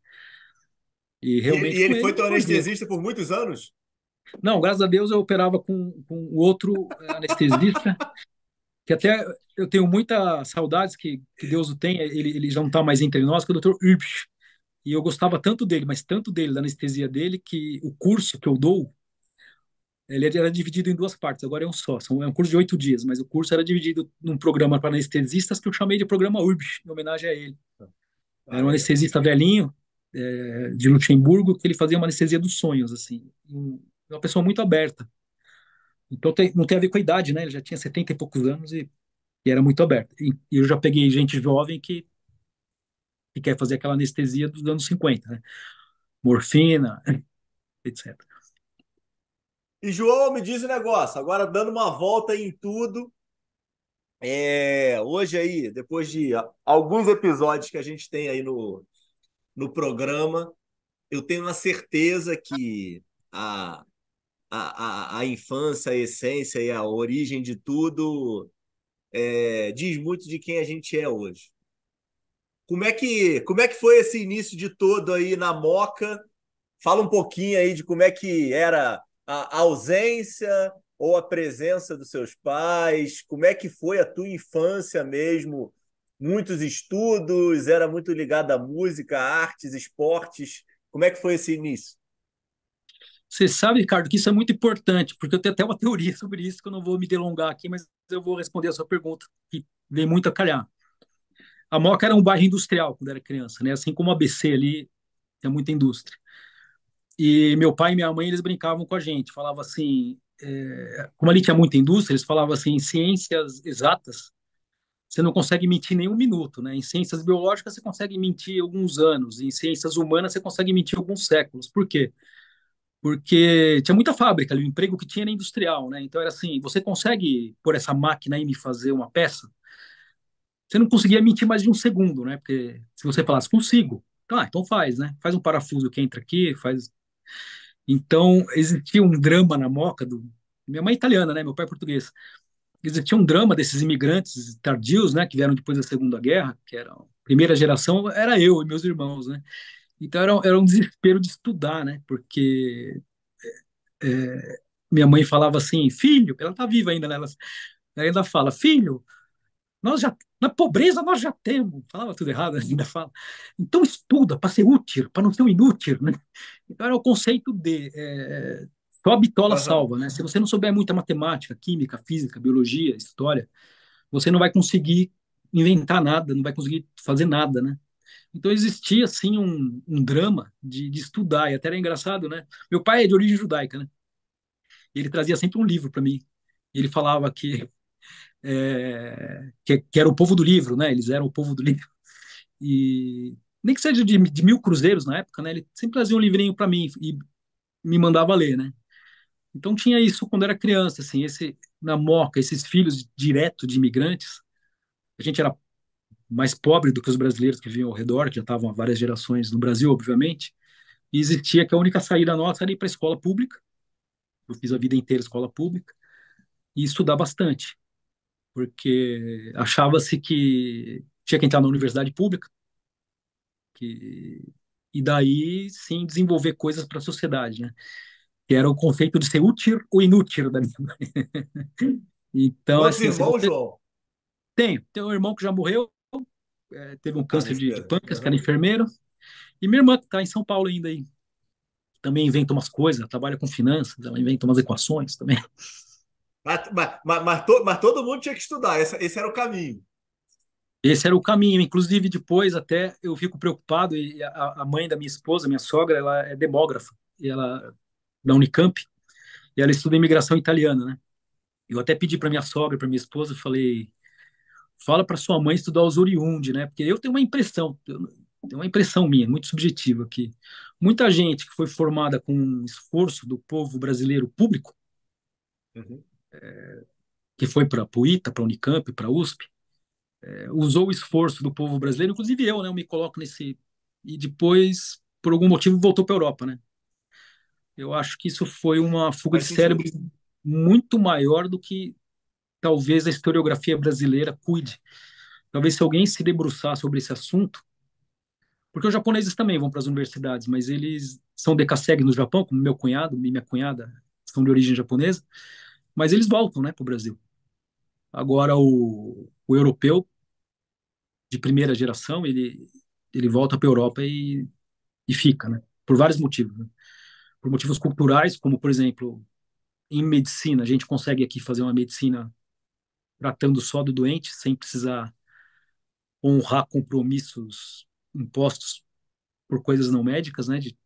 E E, realmente e com ele ele foi teu anestesista por muitos anos? Não, graças a Deus eu operava com, com outro anestesista, que até eu tenho muita saudades que, que Deus o tenha, ele, ele já não está mais entre nós, que é o Dr. Urbsch. E eu gostava tanto dele, mas tanto dele, da anestesia dele, que o curso que eu dou, ele era dividido em duas partes, agora é um só. São, é um curso de oito dias, mas o curso era dividido num programa para anestesistas que eu chamei de programa Urbsch, em homenagem a ele. Era um anestesista velhinho, é, de Luxemburgo, que ele fazia uma anestesia dos sonhos, assim. Um- Uma pessoa muito aberta. Então tem- não tem a ver com a idade, né? Ele já tinha 70 e poucos anos e, e era muito aberto. E, e eu já peguei gente jovem que, que quer fazer aquela anestesia dos anos 50, né? Morfina, etc. E João, me diz um negócio, agora dando uma volta em tudo, é, hoje aí, depois de a- alguns episódios que a gente tem aí no, no programa, eu tenho uma certeza que a, a, a, a infância, a essência e a origem de tudo é, diz muito de quem a gente é hoje. Como é que, como é que foi esse início de todo aí na Moca? Fala um pouquinho aí de como é que era a ausência ou a presença dos seus pais, como é que foi a tua infância mesmo? Muitos estudos, era muito ligado à música, artes, esportes. Como é que foi esse início? Você sabe, Ricardo, que isso é muito importante, porque eu tenho até uma teoria sobre isso, que eu não vou me delongar aqui, mas eu vou responder a sua pergunta, que vem muito a calhar. A Moca era um bairro industrial quando era criança, né? Assim como a ABC ali, tem muita indústria. E meu pai e minha mãe, eles brincavam com a gente, falavam assim, é, como ali tinha muita indústria, eles falavam assim, em ciências exatas, você não consegue mentir nem um minuto, né? Em ciências biológicas você consegue mentir alguns anos, em ciências humanas você consegue mentir alguns séculos. Por quê? Porque tinha muita fábrica o emprego que tinha era industrial, né? Então era assim, você consegue pôr essa máquina aí me fazer uma peça? Você não conseguia mentir mais de um segundo, né? Porque se você falasse consigo, tá, então faz, né? Faz um parafuso que entra aqui, faz então, existia um drama na Moca do. Minha mãe é italiana, né? Meu pai é português. Existia um drama desses imigrantes tardios, né? Que vieram depois da Segunda Guerra, que era a primeira geração, era eu e meus irmãos, né? Então era, era um desespero de estudar, né? Porque é, minha mãe falava assim, filho, ela tá viva ainda, né? Ela, ela ainda fala, filho, nós já na pobreza nós já temos. Falava tudo errado, ainda fala. Então estuda para ser útil, para não ser um inútil, né? Então era o conceito de é, só a bitola salva, né? Se você não souber muita matemática, química, física, biologia, história, você não vai conseguir inventar nada, não vai conseguir fazer nada, né? Então existia assim um, um drama de, de, estudar e até era engraçado, né? Meu pai é de origem judaica, né? E ele trazia sempre um livro para mim. Ele falava que, é, que, que era o povo do livro, né? Eles eram o povo do livro. E nem que seja de, de mil cruzeiros na época, né? Ele sempre trazia um livrinho para mim e me mandava ler, né? Então tinha isso quando era criança, assim, esse na Moca, esses filhos direto de imigrantes. A gente era mais pobre do que os brasileiros que viviam ao redor, que já estavam há várias gerações no Brasil, obviamente. E existia que a única saída nossa era ir para a escola pública. Eu fiz a vida inteira escola pública e estudar bastante, porque achava-se que tinha que entrar na universidade pública, que e daí sim desenvolver coisas para a sociedade, né? que era o conceito de ser útil ou inútil da minha mãe. então, Quantos assim, irmãos. João? Tenho. Tenho um irmão que já morreu, é, teve um câncer ah, de, de pâncreas, que era enfermeiro. E minha irmã, que está em São Paulo ainda aí, também inventa umas coisas, trabalha com finanças, ela inventa umas equações também. Mas, mas, mas, mas, to, mas todo mundo tinha que estudar, esse, esse era o caminho. Esse era o caminho. Inclusive, depois até eu fico preocupado, e a, a mãe da minha esposa, minha sogra, ela é demógrafa, e ela da Unicamp, e ela estuda imigração italiana, né? Eu até pedi para minha sogra, para minha esposa, falei, fala para sua mãe estudar os oriundi, né? Porque eu tenho uma impressão, tenho uma impressão minha, muito subjetiva, que muita gente que foi formada com esforço do povo brasileiro público, uhum. É, que foi para a UITA, para a Unicamp, para a USP, é, usou o esforço do povo brasileiro, inclusive eu, né? Eu me coloco nesse e depois, por algum motivo, voltou para a Europa, né? Eu acho que isso foi uma fuga de cérebro muito maior do que talvez a historiografia brasileira cuide. Talvez se alguém se debruçar sobre esse assunto, porque os japoneses também vão para as universidades, mas eles são decassegue no Japão, como meu cunhado e minha cunhada são de origem japonesa, mas eles voltam, né, para o Brasil. Agora o, o europeu de primeira geração, ele ele volta para a Europa e, e fica, né, por vários motivos. Né? por motivos culturais, como, por exemplo, em medicina, a gente consegue aqui fazer uma medicina tratando só do doente, sem precisar honrar compromissos impostos por coisas não médicas, né? De,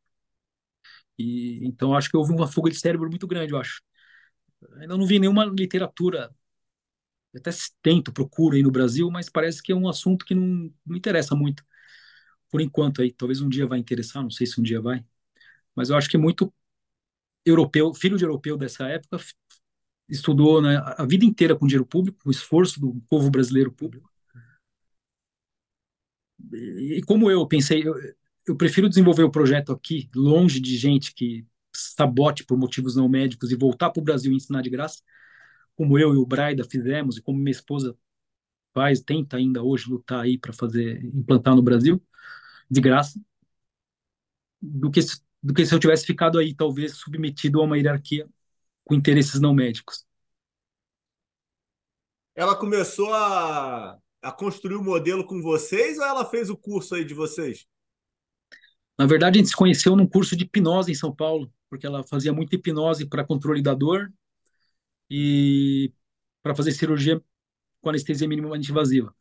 e então acho que houve uma fuga de cérebro muito grande, eu acho. Ainda não vi nenhuma literatura, até tento, procuro aí no Brasil, mas parece que é um assunto que não, não interessa muito por enquanto aí. Talvez um dia vai interessar, não sei se um dia vai mas eu acho que muito europeu, filho de europeu dessa época, estudou né, a vida inteira com dinheiro público, o esforço do povo brasileiro público. E, como eu pensei, eu, eu prefiro desenvolver o projeto aqui, longe de gente que sabote por motivos não médicos e voltar para o Brasil e ensinar de graça, como eu e o Braida fizemos e como minha esposa faz, tenta ainda hoje lutar aí para fazer implantar no Brasil de graça, do que do que se eu tivesse ficado aí, talvez submetido a uma hierarquia com interesses não médicos. Ela começou a, a construir o modelo com vocês ou ela fez o curso aí de vocês? Na verdade, a gente se conheceu num curso de hipnose em São Paulo, porque ela fazia muita hipnose para controle da dor e para fazer cirurgia com anestesia minimamente invasiva.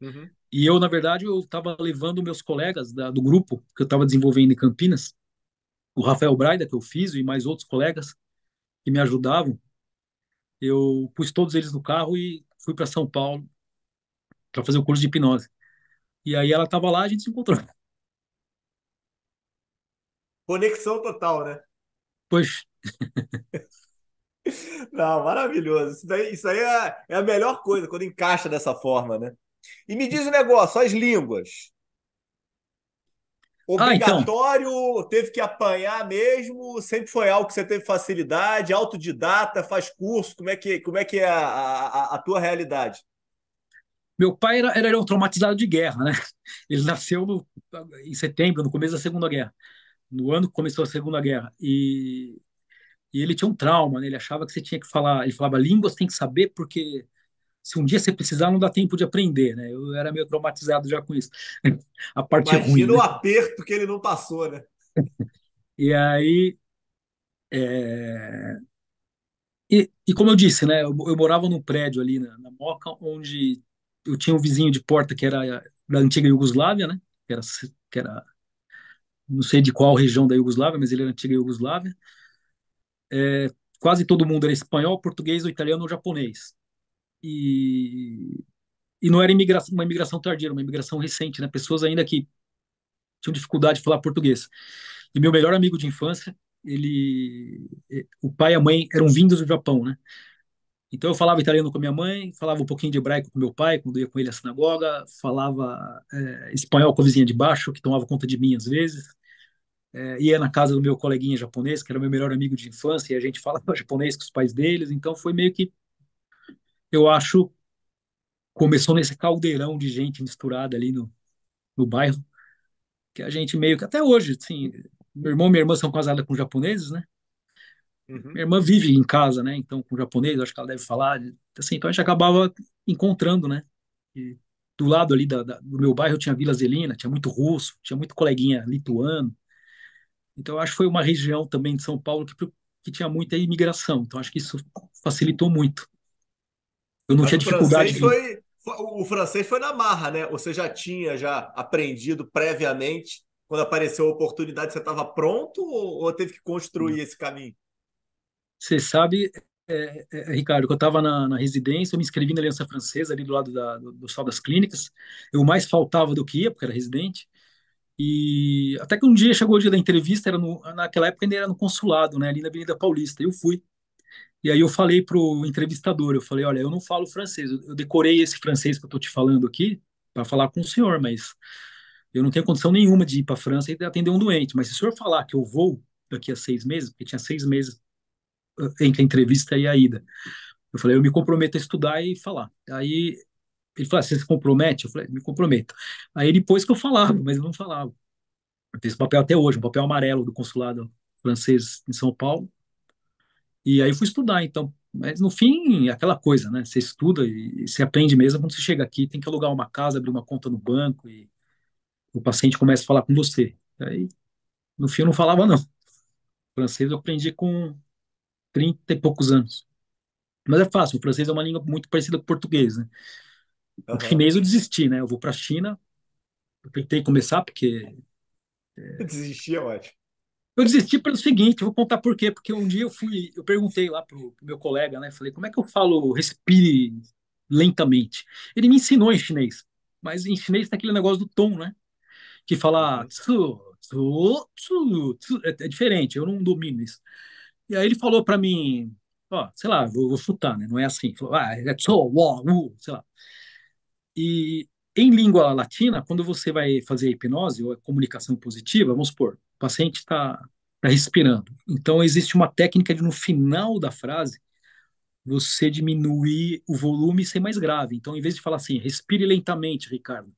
Uhum. E eu, na verdade, eu estava levando meus colegas da, do grupo que eu estava desenvolvendo em Campinas o Rafael Braida, que eu fiz, e mais outros colegas que me ajudavam, eu pus todos eles no carro e fui para São Paulo para fazer o curso de hipnose. E aí ela estava lá, a gente se encontrou. Conexão total, né? Pois. Não, maravilhoso. Isso, daí, isso aí é, é, a melhor coisa, quando encaixa dessa forma, né? E me diz o um negócio, as línguas. Obrigatório, ah, então. teve que apanhar mesmo? Sempre foi algo que você teve facilidade, autodidata, faz curso? Como é que, como é, que é a, a, a tua realidade? Meu pai era, era um traumatizado de guerra, né? Ele nasceu no, em setembro, no começo da Segunda Guerra, no ano que começou a Segunda Guerra. E, e ele tinha um trauma, né? Ele achava que você tinha que falar, ele falava línguas tem que saber porque se um dia você precisar, não dá tempo de aprender, né? Eu era meio traumatizado já com isso. A parte Imagina ruim. o né? aperto que ele não passou, né? E aí. é, E, e como eu disse, né? Eu, eu morava num prédio ali na, na Moca, onde eu tinha um vizinho de porta que era da antiga Iugoslávia, né? Que era, que era não sei de qual região da Iugoslávia, mas ele era da antiga Iugoslávia. Quase todo mundo era espanhol, português, ou italiano ou japonês. E, e não era imigração, uma imigração tardia, era uma imigração recente, né? Pessoas ainda que tinham dificuldade de falar português. E meu melhor amigo de infância, ele, o pai e a mãe eram vindos do Japão, né? Então eu falava italiano com a minha mãe, falava um pouquinho de hebraico com meu pai, quando ia com ele à sinagoga, falava é, espanhol com a vizinha de baixo, que tomava conta de mim às vezes, é, ia na casa do meu coleguinha japonês, que era meu melhor amigo de infância, e a gente falava japonês com os pais deles, então foi meio que, eu acho, começou nesse caldeirão de gente misturada ali no, no bairro, que a gente meio que, até hoje, assim, meu irmão e minha irmã são casadas com japoneses, né? Uhum. Minha irmã vive em casa, né? Então, com japonês, acho que ela deve falar. Assim, então a gente acabava encontrando, né? E do lado ali da, da, do meu bairro tinha Vila Zelina, tinha muito russo, tinha muito coleguinha lituano. Então, acho que foi uma região também de São Paulo que, que tinha muita imigração. Então, acho que isso facilitou muito. Eu não Mas tinha dificuldade de... foi, o francês foi na marra, né? Você já tinha já aprendido previamente? Quando apareceu a oportunidade, você estava pronto ou, ou teve que construir esse caminho? Você sabe, é, é, Ricardo, que eu estava na, na, residência, eu me inscrevi na Aliança Francesa, ali do lado da, do, do Sal das Clínicas. Eu mais faltava do que ia, porque era residente. E até que um dia chegou o dia da entrevista, era no, naquela época ainda era no consulado, né, ali na Avenida Paulista. Eu fui. E aí eu falei pro entrevistador, eu falei, olha, eu não falo francês, eu decorei esse francês que eu tô te falando aqui para falar com o senhor, mas eu não tenho condição nenhuma de ir para a França e atender um doente. Mas se o senhor falar que eu vou daqui a seis meses, porque tinha seis meses entre a entrevista e a ida, eu falei, eu me comprometo a estudar e falar. Aí ele falou, ah, você se compromete? Eu falei, me comprometo. Aí ele pôs que eu falava, mas eu não falava. Eu esse papel até hoje, um papel amarelo do consulado francês em São Paulo. E aí fui estudar, então. Mas no fim, é aquela coisa, né? Você estuda e, você aprende mesmo. Quando você chega aqui, tem que alugar uma casa, abrir uma conta no banco e o paciente começa a falar com você. Aí, no fim, eu não falava, não. O francês eu aprendi com 30 e poucos anos. Mas é fácil, o francês é uma língua muito parecida com o português, né? O uhum. chinês eu desisti, né? Eu vou para a China, eu tentei começar porque... É... Desistir é ótimo. Eu desisti pelo seguinte, vou contar por quê, porque um dia eu fui, eu perguntei lá pro, pro meu colega, né, falei, como é que eu falo respire lentamente? Ele me ensinou em chinês, mas em chinês tem aquele negócio do tom, né, que fala tsu, tsu, tsu, tsu, é, é diferente, eu não domino isso. E aí ele falou para mim, ó, sei lá, vou, vou chutar, né, não é assim, falou, ah, é tsu, wo, wu, sei lá. E em língua latina, quando você vai fazer a hipnose ou a comunicação positiva, vamos supor, o paciente está tá respirando. Então, existe uma técnica de, no final da frase, você diminuir o volume e ser mais grave. Então, em vez de falar assim, respire lentamente, Ricardo,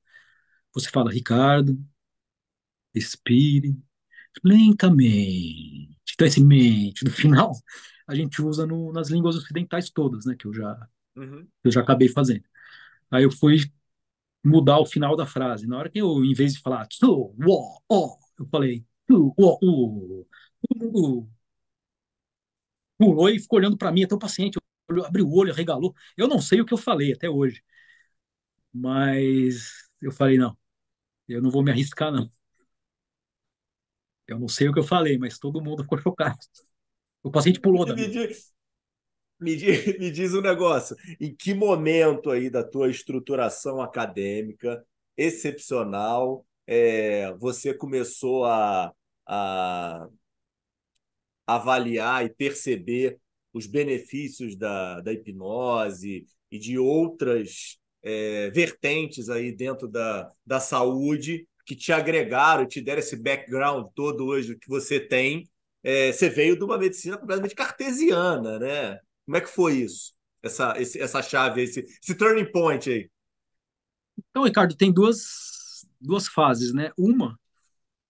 você fala, Ricardo, respire lentamente. Então, esse mente, no final, a gente usa no, nas línguas ocidentais todas, né, que eu já, uhum. eu já acabei fazendo. Aí eu fui mudar o final da frase. Na hora que eu, em vez de falar tu, wo, o, eu falei tu, wo. Todo mundo pulou e ficou olhando para mim, até o paciente abriu o olho, regalou. Eu não sei o que eu falei até hoje. Mas eu falei, não, eu não vou me arriscar, não. Eu não sei o que eu falei, mas todo mundo ficou chocado. O paciente pulou da me, diz, me, diz, um negócio. Em que momento aí da tua estruturação acadêmica excepcional é, você começou a, a avaliar e perceber os benefícios da, da hipnose e de outras é, vertentes aí dentro da, da saúde que te agregaram, te deram esse background todo hoje que você tem. É, você veio de uma medicina completamente cartesiana, né? Como é que foi isso? Essa, esse, essa chave, esse, esse turning point aí? Então, Ricardo, tem duas, duas fases, né? Uma,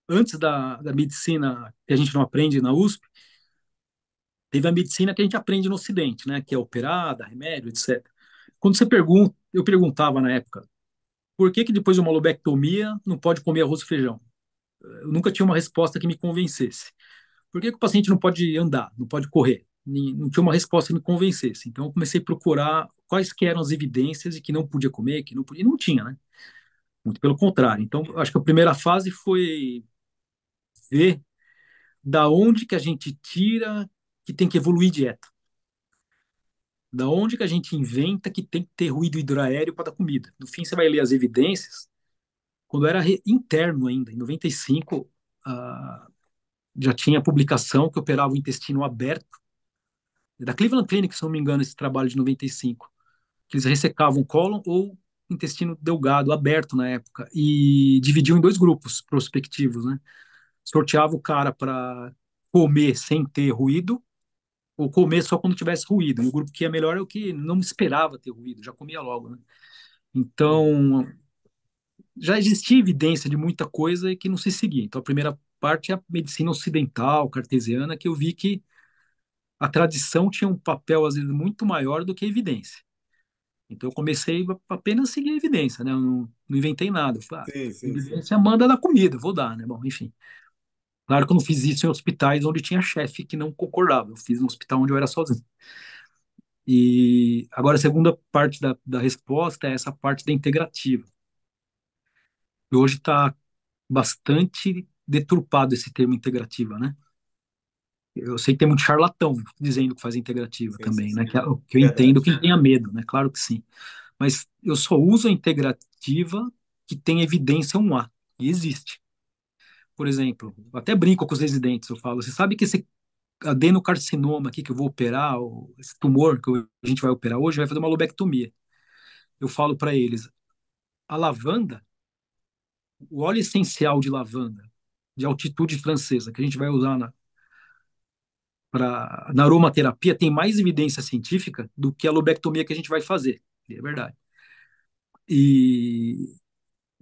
antes da, da medicina que a gente não aprende na USP, teve a medicina que a gente aprende no Ocidente, né? Que é operar, dar remédio, etc. quando você pergunta, eu perguntava na época, por que que depois de uma lobectomia não pode comer arroz e feijão? Eu nunca tinha uma resposta que me convencesse. Por que, que o paciente não pode andar, não pode correr? Não tinha uma resposta que me convencesse. Então eu comecei a procurar quais que eram as evidências de que não podia comer, que não podia, e não tinha, né? Muito pelo contrário. Então acho que a primeira fase foi ver da onde que a gente tira que tem que evoluir dieta. Da onde que a gente inventa que tem que ter ruído hidroaéreo para dar comida. No fim, você vai ler as evidências. Quando era interno ainda, em 95, ah, já tinha publicação que operava o intestino aberto. Da Cleveland Clinic, se não me engano, esse trabalho de 95. Que eles ressecavam o cólon ou intestino delgado, aberto na época, e dividiam em dois grupos prospectivos, né? Sorteava o cara para comer sem ter ruído ou comer só quando tivesse ruído. O grupo que ia melhor é o que não esperava ter ruído, já comia logo, né? Então, já existia evidência de muita coisa que não se seguia. Então, a primeira parte é a medicina ocidental, cartesiana, que eu vi que a tradição tinha um papel, às vezes, muito maior do que a evidência. Então, eu comecei a apenas seguir a evidência, né? Eu não, não inventei nada. Eu falei, ah, sim, sim, evidência sim. manda da comida, vou dar, né? Bom, enfim. Claro que eu não fiz isso em hospitais onde tinha chefe que não concordava. Eu fiz no hospital onde eu era sozinho. E agora a segunda parte da, da resposta é essa parte da integrativa. E hoje está bastante deturpado esse termo integrativa, né? Eu sei que tem muito charlatão dizendo que faz integrativa sim, também, sim, né? Que, é que eu entendo quem tenha medo, né? Claro que sim. Mas eu só uso a integrativa que tem evidência 1A, e existe. Por exemplo, até brinco com os residentes, eu falo, você sabe que esse adenocarcinoma aqui que eu vou operar, esse tumor que a gente vai operar hoje, vai fazer uma lobectomia. Eu falo para eles, a lavanda, o óleo essencial de lavanda, de altitude francesa, que a gente vai usar na, pra, na aromaterapia, tem mais evidência científica do que a lobectomia que a gente vai fazer. É verdade. E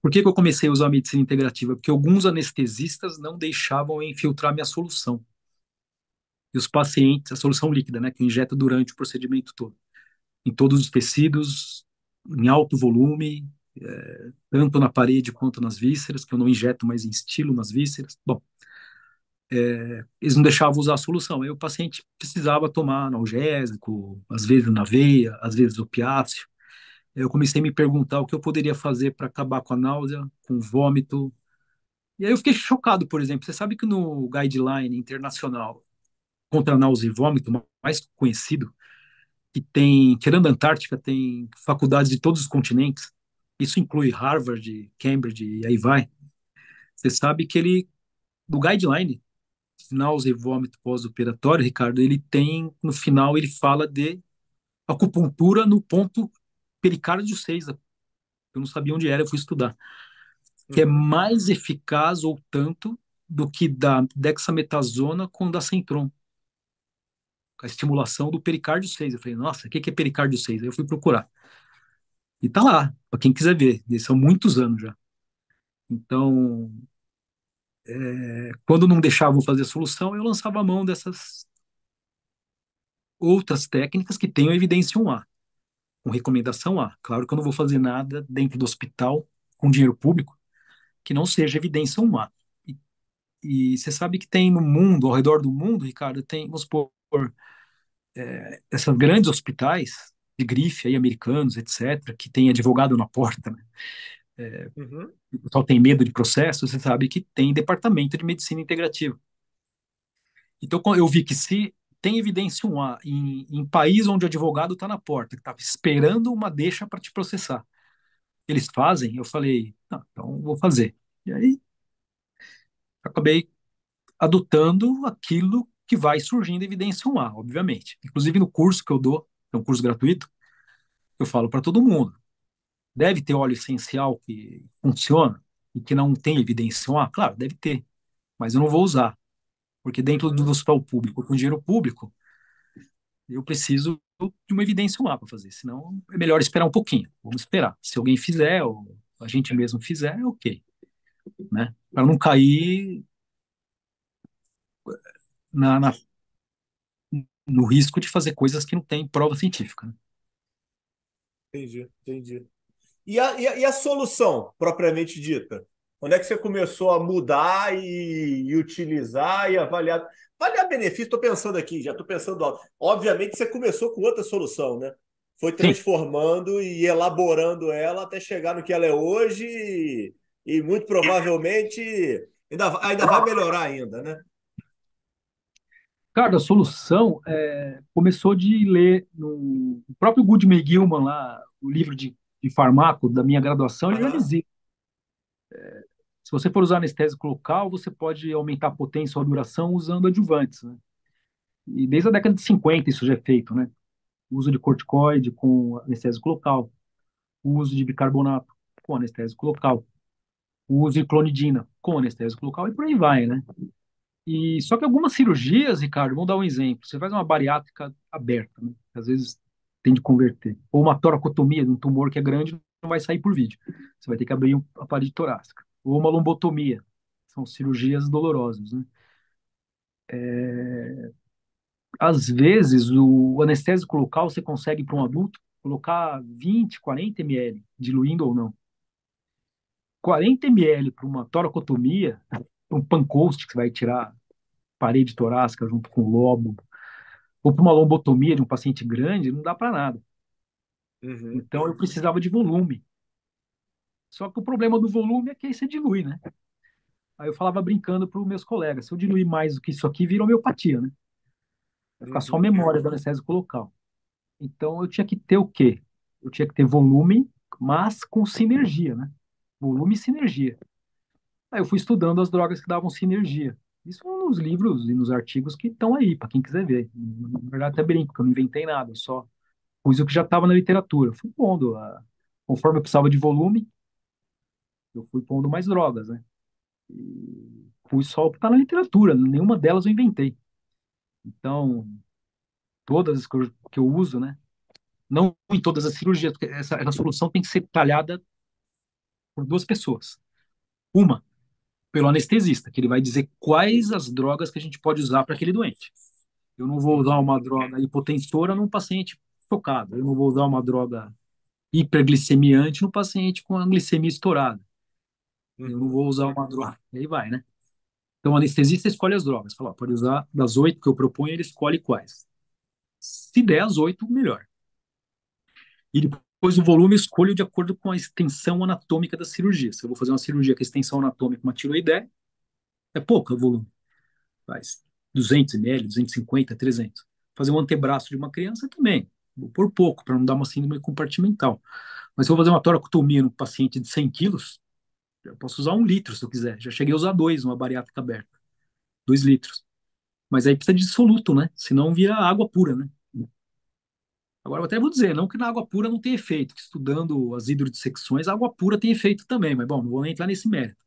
por que, que eu comecei a usar a medicina integrativa? Porque alguns anestesistas não deixavam infiltrar minha solução. E os pacientes, a solução líquida, né, que injeta durante o procedimento todo, em todos os tecidos, em alto volume, é, tanto na parede quanto nas vísceras, que eu não injeto mais em estilo nas vísceras. Bom, é, eles não deixavam usar a solução. Aí o paciente precisava tomar analgésico, às vezes na veia, às vezes opiáceo eu comecei a me perguntar o que eu poderia fazer para acabar com a náusea, com o vômito. E aí eu fiquei chocado, por exemplo. Você sabe que no guideline internacional contra náusea e vômito, mais conhecido, que tem, tirando a Antártica, tem faculdades de todos os continentes. Isso inclui Harvard, Cambridge e aí vai. Você sabe que ele, no guideline, náusea e vômito pós-operatório, Ricardo, ele tem, no final, ele fala de acupuntura no ponto pericárdio 6. Eu não sabia onde era, eu fui estudar. Que é uhum. mais eficaz ou tanto do que da dexametasona com da Centron. A estimulação do pericárdio 6. Eu falei, nossa, o que é pericárdio 6? Aí eu fui procurar. E tá lá, para quem quiser ver. E são muitos anos já. Então, é, quando não deixavam fazer a solução, eu lançava a mão dessas outras técnicas que tenham evidência 1A com recomendação A. Claro que eu não vou fazer nada dentro do hospital com dinheiro público que não seja evidência 1A. E, e você sabe que tem no mundo, ao redor do mundo, Ricardo, tem, vamos supor, é, grandes hospitais de grife aí, americanos, etc., que tem advogado na porta, né? É, uhum. O pessoal tem medo de processo, você sabe que tem departamento de medicina integrativa. Então, eu vi que se tem evidência 1A em, em país onde o advogado está na porta, que está esperando uma deixa para te processar. Eles fazem, eu falei, não, então vou fazer. E aí acabei adotando aquilo que vai surgindo evidência 1A, obviamente. Inclusive no curso que eu dou, é um curso gratuito, eu falo para todo mundo. Deve ter óleo essencial que funciona e que não tem evidência 1A? Claro, deve ter, mas eu não vou usar. Porque dentro do hospital público, com dinheiro público, eu preciso de uma evidência lá para fazer. Senão, é melhor esperar um pouquinho. Vamos esperar. Se alguém fizer, ou a gente mesmo fizer, é ok. Né? Para não cair na, na, no risco de fazer coisas que não têm prova científica. Né? Entendi, entendi. E a, e a, e a solução, propriamente dita? Onde é que você começou a mudar e, e utilizar e avaliar? Avaliar benefício, estou pensando aqui, já estou pensando. Obviamente, você começou com outra solução, né? Foi transformando Sim. e elaborando ela até chegar no que ela é hoje e, e muito provavelmente ainda, ainda vai melhorar ainda, né? Cara, a solução é, começou de ler no próprio Goodman Gilman lá, o livro de, de farmaco da minha graduação, ele já dizia. É, se você for usar anestésico local, você pode aumentar a potência ou a duração usando adjuvantes, né? E desde a década de 50 isso já é feito, né? O uso de corticoide com anestésico local, o uso de bicarbonato com anestésico local, o uso de clonidina com anestésico local e por aí vai, né? E só que algumas cirurgias, Ricardo, vamos dar um exemplo. Você faz uma bariátrica aberta, né? Às vezes tem de converter. Ou uma toracotomia um tumor que é grande não vai sair por vídeo. Você vai ter que abrir a parede torácica. Ou uma lombotomia. São cirurgias dolorosas, né? É... Às vezes, o anestésico local você consegue para um adulto colocar 20, 40 ml, diluindo ou não. 40 ml para uma toracotomia um pancoast que vai tirar parede torácica junto com o lobo, ou para uma lombotomia de um paciente grande, não dá para nada. Uhum. Então eu precisava de volume. Só que o problema do volume é que aí você dilui, né? Aí eu falava brincando para os meus colegas, se eu diluir mais do que isso aqui, vira homeopatia, né? Vai ficar só uhum. memória do anestésico local. Então eu tinha que ter o quê? Eu tinha que ter volume, mas com sinergia, né? Volume e sinergia. Aí eu fui estudando as drogas que davam sinergia. Isso nos livros e nos artigos que estão aí, para quem quiser ver. Na verdade, até brinco, porque eu não inventei nada, só pus o que já estava na literatura. Fui pondo, a... conforme eu precisava de volume, eu fui pondo mais drogas, né? E fui só o que está na literatura, nenhuma delas eu inventei. Então, todas as que eu, que eu uso, né? Não em todas as cirurgias, porque essa, essa solução tem que ser talhada por duas pessoas. Uma pelo anestesista, que ele vai dizer quais as drogas que a gente pode usar para aquele doente. Eu não vou usar uma droga hipotensora num paciente tocado. Eu não vou usar uma droga hiperglicemiante no paciente com a glicemia estourada. Eu não vou usar uma droga. E aí vai, né? Então, o anestesista escolhe as drogas. Fala, pode usar das oito que eu proponho, ele escolhe quais. Se der as oito, melhor. E Pois o volume escolho de acordo com a extensão anatômica da cirurgia. Se eu vou fazer uma cirurgia com extensão anatômica, uma tiroideia, é pouco o volume. Faz 200 ml, 250, 300. Fazer um antebraço de uma criança também. Vou pôr pouco, para não dar uma síndrome compartimental. Mas se eu vou fazer uma toracotomia no paciente de 100 quilos, eu posso usar um litro se eu quiser. Já cheguei a usar dois, uma bariátrica aberta. Dois litros. Mas aí precisa de dissoluto, né? Senão vira água pura, né? Agora, eu até vou dizer, não que na água pura não tem efeito, que estudando as hidrodissecções, a água pura tem efeito também, mas, bom, não vou entrar nesse mérito.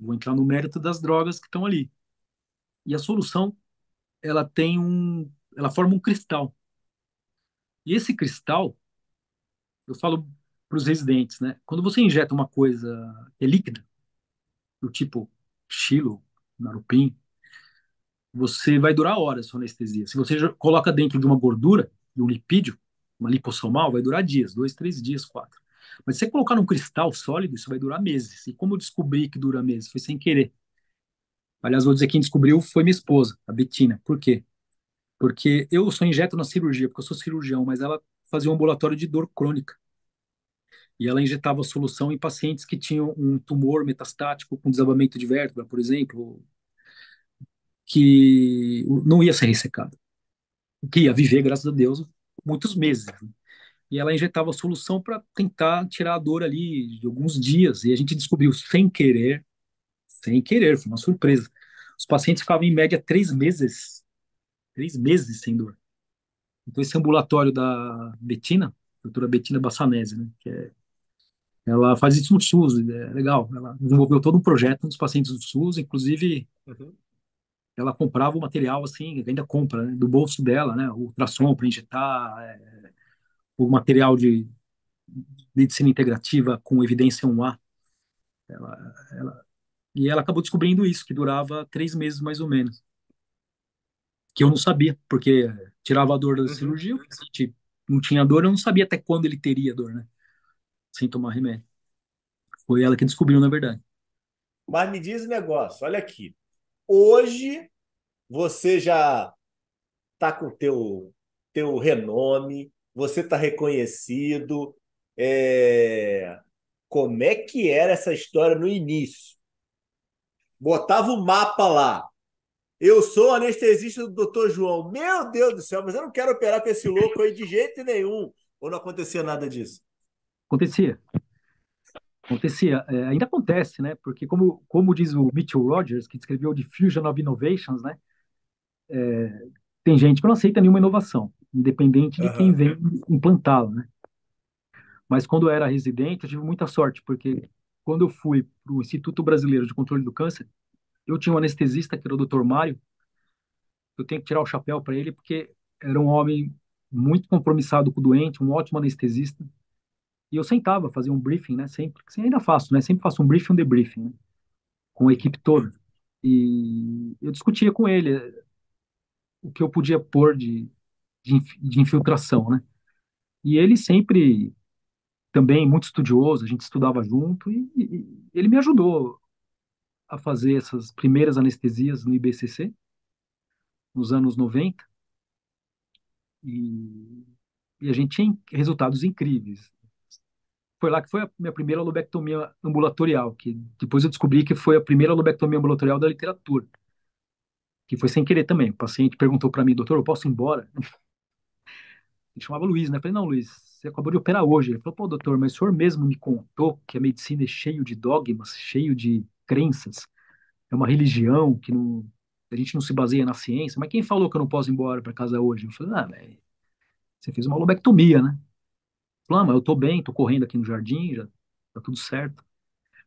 Vou entrar no mérito das drogas que estão ali. E a solução, ela tem um, ela forma um cristal. E esse cristal, eu falo para os residentes, né? Quando você injeta uma coisa é líquida, do tipo xilo, narupim, você vai durar horas sua anestesia. Se você coloca dentro de uma gordura, de um lipídio, uma lipossomal, vai durar dias, dois, três dias, quatro. Mas se você colocar num cristal sólido, isso vai durar meses. E como eu descobri que dura meses? Foi sem querer. Aliás, vou dizer quem descobriu foi minha esposa, a Betina. Por quê? Porque eu sou injeto na cirurgia, porque eu sou cirurgião, mas ela fazia um ambulatório de dor crônica. E ela injetava solução em pacientes que tinham um tumor metastático com desabamento de vértebra, por exemplo, que não ia ser ressecado que ia viver, graças a Deus, muitos meses. Né? E ela injetava solução para tentar tirar a dor ali de alguns dias. E a gente descobriu, sem querer, sem querer, foi uma surpresa. Os pacientes ficavam em média três meses, três meses sem dor. Então esse ambulatório da Betina, doutora Betina Bassanese, né, que é, ela faz isso no SUS, é legal. Ela desenvolveu todo um projeto nos pacientes do SUS, inclusive uhum ela comprava o material assim, ainda compra, né, do bolso dela, né, o ultrassom para injetar, é, o material de medicina integrativa com evidência 1A. Ela, ela, e ela acabou descobrindo isso, que durava três meses mais ou menos. Que eu não sabia, porque tirava a dor da uhum. cirurgia, o paciente não tinha dor, eu não sabia até quando ele teria dor, né? Sem tomar remédio. Foi ela que descobriu, na verdade. Mas me diz o um negócio, olha aqui. Hoje você já está com teu teu renome, você está reconhecido. É... Como é que era essa história no início? Botava o mapa lá. Eu sou anestesista do doutor João. Meu Deus do céu, mas eu não quero operar com esse louco aí de jeito nenhum. Ou não acontecia nada disso? Acontecia. Acontecia. É, ainda acontece, né? Porque, como, como diz o Mitchell Rogers, que escreveu Diffusion of Innovations, né? É, tem gente que não aceita nenhuma inovação, independente de quem vem implantá-la, né? Mas quando eu era residente, eu tive muita sorte, porque quando eu fui para o Instituto Brasileiro de Controle do Câncer, eu tinha um anestesista, que era o Dr. Mário. Eu tenho que tirar o chapéu para ele, porque era um homem muito compromissado com o doente, um ótimo anestesista. E eu sentava, fazia um briefing, né? Sempre, que ainda faço, né? Sempre faço um briefing, um debriefing, né? Com a equipe toda. E eu discutia com ele o que eu podia pôr de, de, de infiltração, né? E ele sempre também muito estudioso, a gente estudava junto e, e, ele me ajudou a fazer essas primeiras anestesias no IBCC, nos anos 90, e, e a gente tinha resultados incríveis. Foi lá que foi a minha primeira lobectomia ambulatorial, que depois eu descobri que foi a primeira lobectomia ambulatorial da literatura, que foi sem querer também. O paciente perguntou para mim, doutor, eu posso ir embora? Ele chamava Luiz, né? Eu falei, não, Luiz, você acabou de operar hoje. Ele falou, pô, doutor, mas o senhor mesmo me contou que a medicina é cheio de dogmas, cheio de crenças, é uma religião que não, a gente não se baseia na ciência, mas quem falou que eu não posso ir embora para casa hoje? Eu falei, ah, mas você fez uma lobectomia, né? Falou, ah, mas eu tô bem, tô correndo aqui no jardim, já tá tudo certo.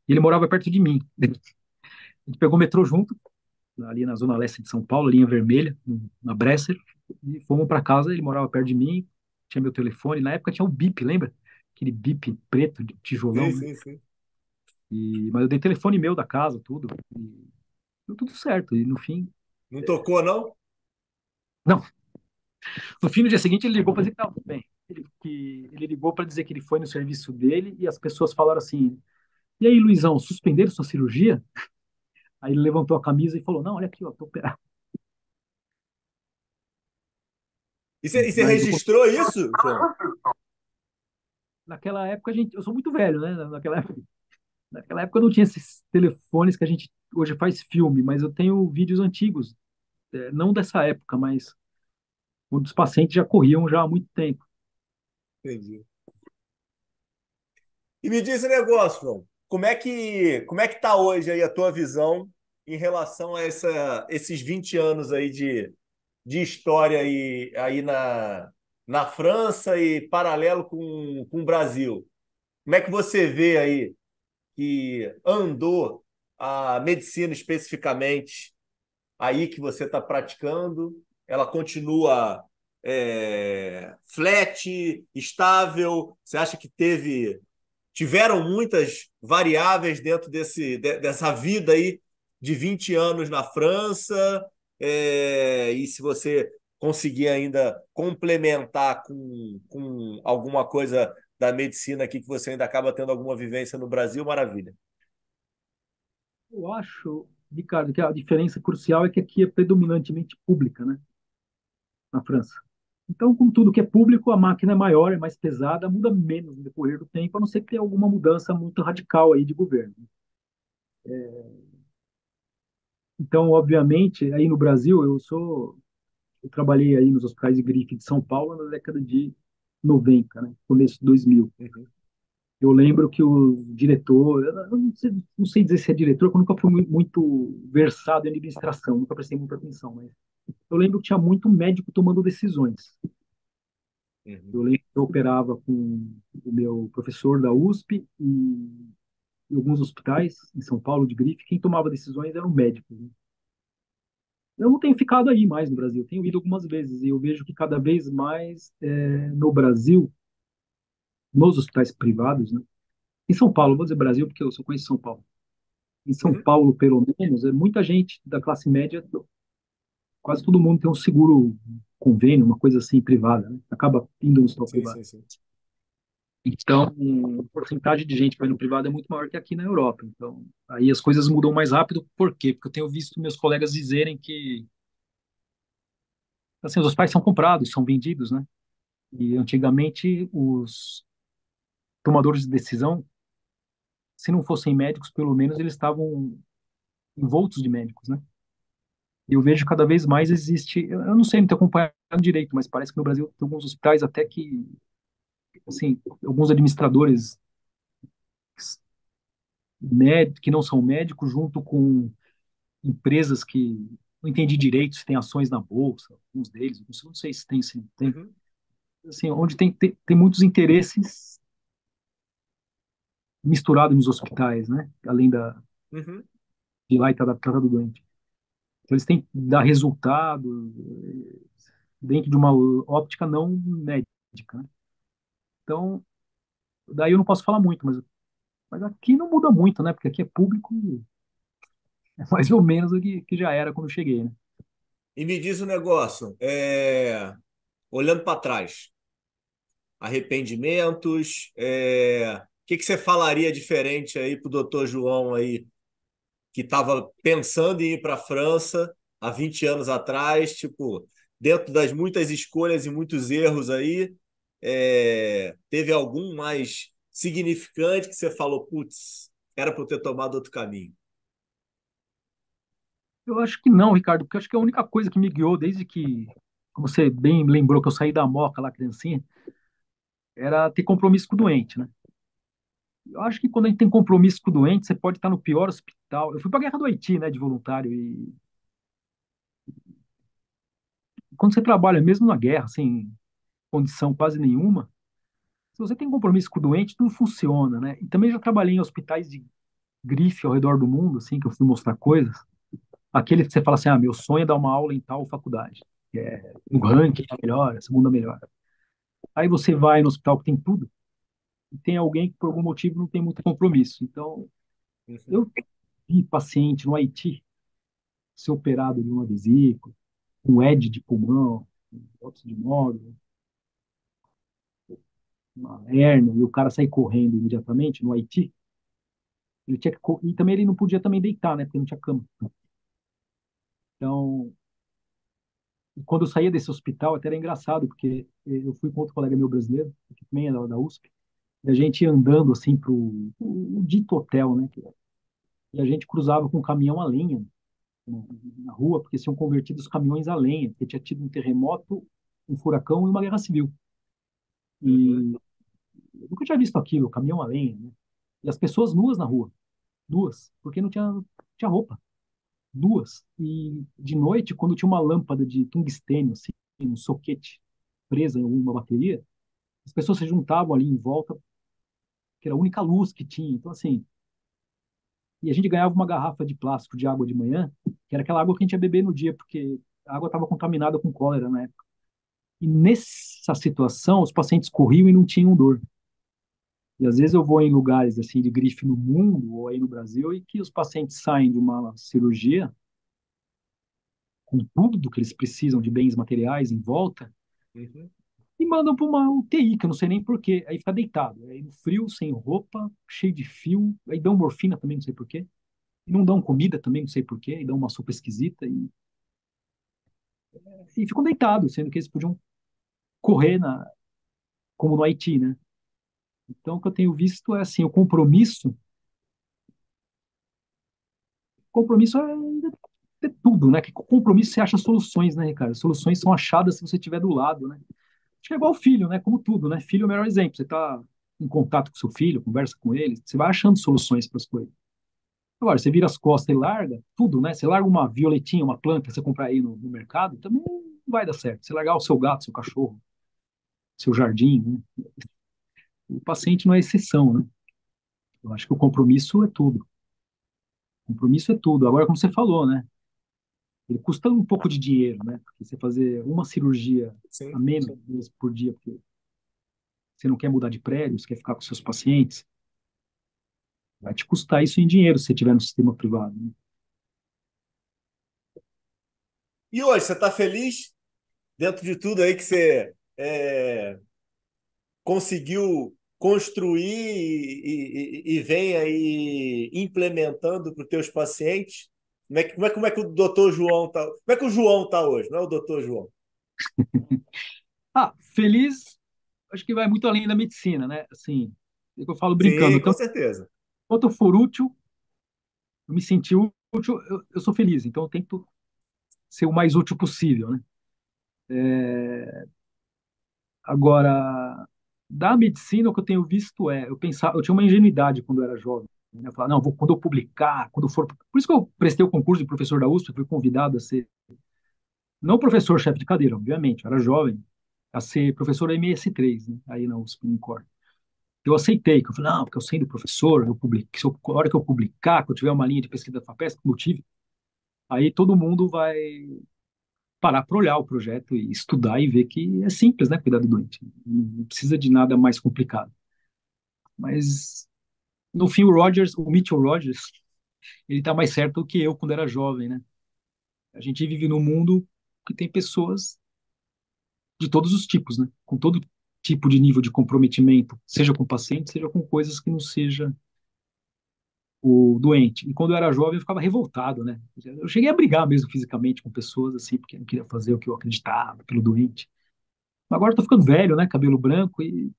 E ele morava perto de mim. A gente pegou o metrô junto, ali na zona leste de São Paulo, linha vermelha, na Bresser, e fomos para casa, ele morava perto de mim, tinha meu telefone, na época tinha o bip, lembra? Aquele bip preto de tijolão. Sim, né? sim, sim. E, mas eu dei telefone meu da casa, tudo. E deu tudo certo. E no fim. Não tocou, não? Não. No fim, no dia seguinte, ele ligou para dizer que estava tudo bem. Ele, que, ele ligou para dizer que ele foi no serviço dele e as pessoas falaram assim: E aí, Luizão, suspenderam sua cirurgia? Aí ele levantou a camisa e falou: Não, olha aqui, ó, tô operado. E você, registrou isso, João? Naquela época, a gente, eu sou muito velho, né? Naquela época, Naquela época não tinha esses telefones que a gente hoje faz filme, mas eu tenho vídeos antigos, é, não dessa época, mas onde os pacientes já corriam já há muito tempo. Entendi. E me diz esse negócio, João. Como é que como é que tá hoje aí a tua visão em relação a essa, esses 20 anos aí de, de história aí, aí na, na França e paralelo com, com o Brasil? Como é que você vê aí que andou a medicina especificamente aí que você está praticando? Ela continua é, flat, estável? Você acha que teve tiveram muitas variáveis dentro desse, dessa vida aí de 20 anos na França? É, e se você conseguir ainda complementar com, com alguma coisa da medicina aqui que você ainda acaba tendo alguma vivência no Brasil, maravilha. Eu acho, Ricardo, que a diferença crucial é que aqui é predominantemente pública, né? Na França. Então, com tudo que é público, a máquina é maior, é mais pesada, muda menos no decorrer do tempo, a não ser que tenha alguma mudança muito radical aí de governo. É... Então, obviamente, aí no Brasil, eu sou, eu trabalhei aí nos hospitais de grife de São Paulo na década de 90, né? começo de 2000. Uhum. Eu lembro que o diretor, eu não sei, não sei dizer se é diretor, porque eu nunca fui muito versado em administração, nunca prestei muita atenção, mas eu lembro que tinha muito médico tomando decisões. Uhum. Eu lembro que eu operava com o meu professor da USP e, em alguns hospitais em São Paulo de grife, quem tomava decisões eram médicos. Né? Eu não tenho ficado aí mais no Brasil, tenho ido algumas vezes e eu vejo que cada vez mais é, no Brasil, nos hospitais privados, né? Em São Paulo, vou dizer Brasil porque eu só conheço São Paulo. Em São uhum. Paulo, pelo menos, é muita gente da classe média, quase todo mundo tem um seguro convênio, uma coisa assim privada, né? acaba indo no hospital Sim, privado. sim, sim. Então, a porcentagem de gente que vai no privado é muito maior que aqui na Europa. Então, aí as coisas mudam mais rápido. Por quê? Porque eu tenho visto meus colegas dizerem que assim, os hospitais são comprados, são vendidos, né? E antigamente os tomadores de decisão, se não fossem médicos, pelo menos eles estavam envoltos de médicos, né? Eu vejo cada vez mais existe, eu não sei muito acompanhando direito, mas parece que no Brasil tem alguns hospitais até que, assim, alguns administradores que não são médicos, junto com empresas que não entendi direito se tem ações na bolsa, alguns deles, não sei não se tem, se não tem, Uhum, assim, onde tem, tem, tem muitos interesses misturados nos hospitais, né? Além da, uhum. de lá e tratar, tratar do doente. Então, eles têm que dar resultado eh, dentro de uma óptica não médica, né? Então, daí eu não posso falar muito, mas, mas aqui não muda muito, né? Porque aqui é público, é mais ou menos o que, que já era quando cheguei, né? E me diz um negócio, é, olhando para trás, arrependimentos, é, o que que você falaria diferente aí para o doutor João aí, que estava pensando em ir para a França há 20 anos atrás, tipo, dentro das muitas escolhas e muitos erros aí, é, teve algum mais significante que você falou, putz, era para eu ter tomado outro caminho? Eu acho que não, Ricardo, porque acho que a única coisa que me guiou desde que, como você bem lembrou que eu saí da Moca lá, criancinha, era ter compromisso com o doente, né? Eu acho que quando a gente tem compromisso com o doente, você pode estar no pior hospital. Eu fui para a guerra do Haiti, né, de voluntário, e quando você trabalha mesmo na guerra, sem condição quase nenhuma, se você tem compromisso com o doente, tudo funciona, né? E também já trabalhei em hospitais de grife ao redor do mundo, assim, que eu fui mostrar coisas. Aquele que você fala assim, ah, meu sonho é dar uma aula em tal faculdade, que é o ranking é melhor, a segunda melhor. Aí você vai no hospital que tem tudo, tem alguém que por algum motivo não tem muito compromisso. Então, Uhum, eu vi paciente no Haiti ser operado de uma vesícula, um ED de pulmão, um óxido de nódulo, uma hérnia, e o cara sair correndo imediatamente no Haiti. Ele tinha que, e também ele não podia também deitar, né, porque não tinha cama. Então, quando eu saía desse hospital, até era engraçado, porque eu fui com outro colega meu brasileiro, que também é da, da USP, e a gente ia andando assim pro o, dito hotel, né? E a gente cruzava com um caminhão a lenha na, na rua, porque tinham convertido os caminhões a lenha, porque tinha tido um terremoto, um furacão e uma guerra civil. uhum, E eu nunca tinha visto aquilo, caminhão a lenha, né? E as pessoas nuas na rua, duas, porque não tinha, tinha roupa, duas. E de noite, quando tinha uma lâmpada de tungstênio, assim, um soquete presa em uma bateria, as pessoas se juntavam ali em volta, que era a única luz que tinha. Então, assim, e a gente ganhava uma garrafa de plástico de água de manhã, que era aquela água que a gente ia beber no dia, porque a água estava contaminada com cólera na época. E nessa situação, os pacientes corriam e não tinham dor. E às vezes eu vou em lugares assim de grife no mundo ou aí no Brasil e que os pacientes saem de uma cirurgia com tudo do que eles precisam de bens materiais em volta uhum. E mandam para uma UTI, que eu não sei nem por quê. Aí fica deitado, aí no frio, sem roupa, cheio de fio, aí dão morfina também, não sei por quê. E não dão comida também, não sei por quê, e dão uma sopa esquisita e, e ficam deitados, sendo que eles podiam correr na, como no Haiti, né? Então, o que eu tenho visto é assim, o compromisso, compromisso é é tudo, né? Que com compromisso você acha soluções, né, Ricardo? Soluções são achadas se você estiver do lado, né? Acho que é igual filho, né? Como tudo, né? Filho é o melhor exemplo. Você está em contato com seu filho, conversa com ele, você vai achando soluções para as coisas. Agora, você vira as costas e larga tudo, né? Você larga uma violetinha, uma planta você comprar aí no, no mercado, também não vai dar certo. Você largar o seu gato, seu cachorro, seu jardim, né? O paciente não é exceção, né? Eu acho que o compromisso é tudo. O compromisso é tudo. Agora, como você falou, né? Ele custa um pouco de dinheiro, né? Porque você fazer uma cirurgia a Sim. menos vezes por dia, porque você não quer mudar de prédio, você quer ficar com seus pacientes, vai te custar isso em dinheiro se você estiver no sistema privado. né? E hoje, você está feliz dentro de tudo aí que você é, conseguiu construir e, e, e, vem aí implementando para os teus pacientes, como é, que, como, é, como é que o doutor João está? Como é que o João está hoje? Não é o doutor João? ah, feliz, acho que vai muito além da medicina, né? Assim, é que eu falo brincando. Sim, com então, certeza. Enquanto eu for útil, eu me sentir útil, eu, eu, sou feliz. Então eu tento ser o mais útil possível, né? É... Agora, da medicina, o que eu tenho visto é, eu pensava, eu tinha uma ingenuidade quando eu era jovem. Né? Eu falava, não, vou, quando eu publicar, quando for. Por isso que eu prestei o concurso de professor da USP, fui convidado a ser. Não professor chefe de cadeira, obviamente, eu era jovem, a ser professor MS3, né? aí na USP, no eu aceitei, que eu falei, não, porque eu sendo professor, eu publico, se eu, a hora que eu publicar, que eu tiver uma linha de pesquisa da FAPESP, como eu tive, aí todo mundo vai parar para olhar o projeto e estudar e ver que é simples, né, cuidar do doente. Não precisa de nada mais complicado. Mas, no fim, o Rogers, o Mitchell Rogers, ele está mais certo do que eu quando era jovem, né? A gente vive num mundo que tem pessoas de todos os tipos, né? Com todo tipo de nível de comprometimento, seja com paciente, seja com coisas que não seja o doente. E quando eu era jovem, eu ficava revoltado, né? Eu cheguei a brigar mesmo fisicamente com pessoas, assim, porque não queria fazer o que eu acreditava pelo doente. Agora eu tô ficando velho, né? Cabelo branco e.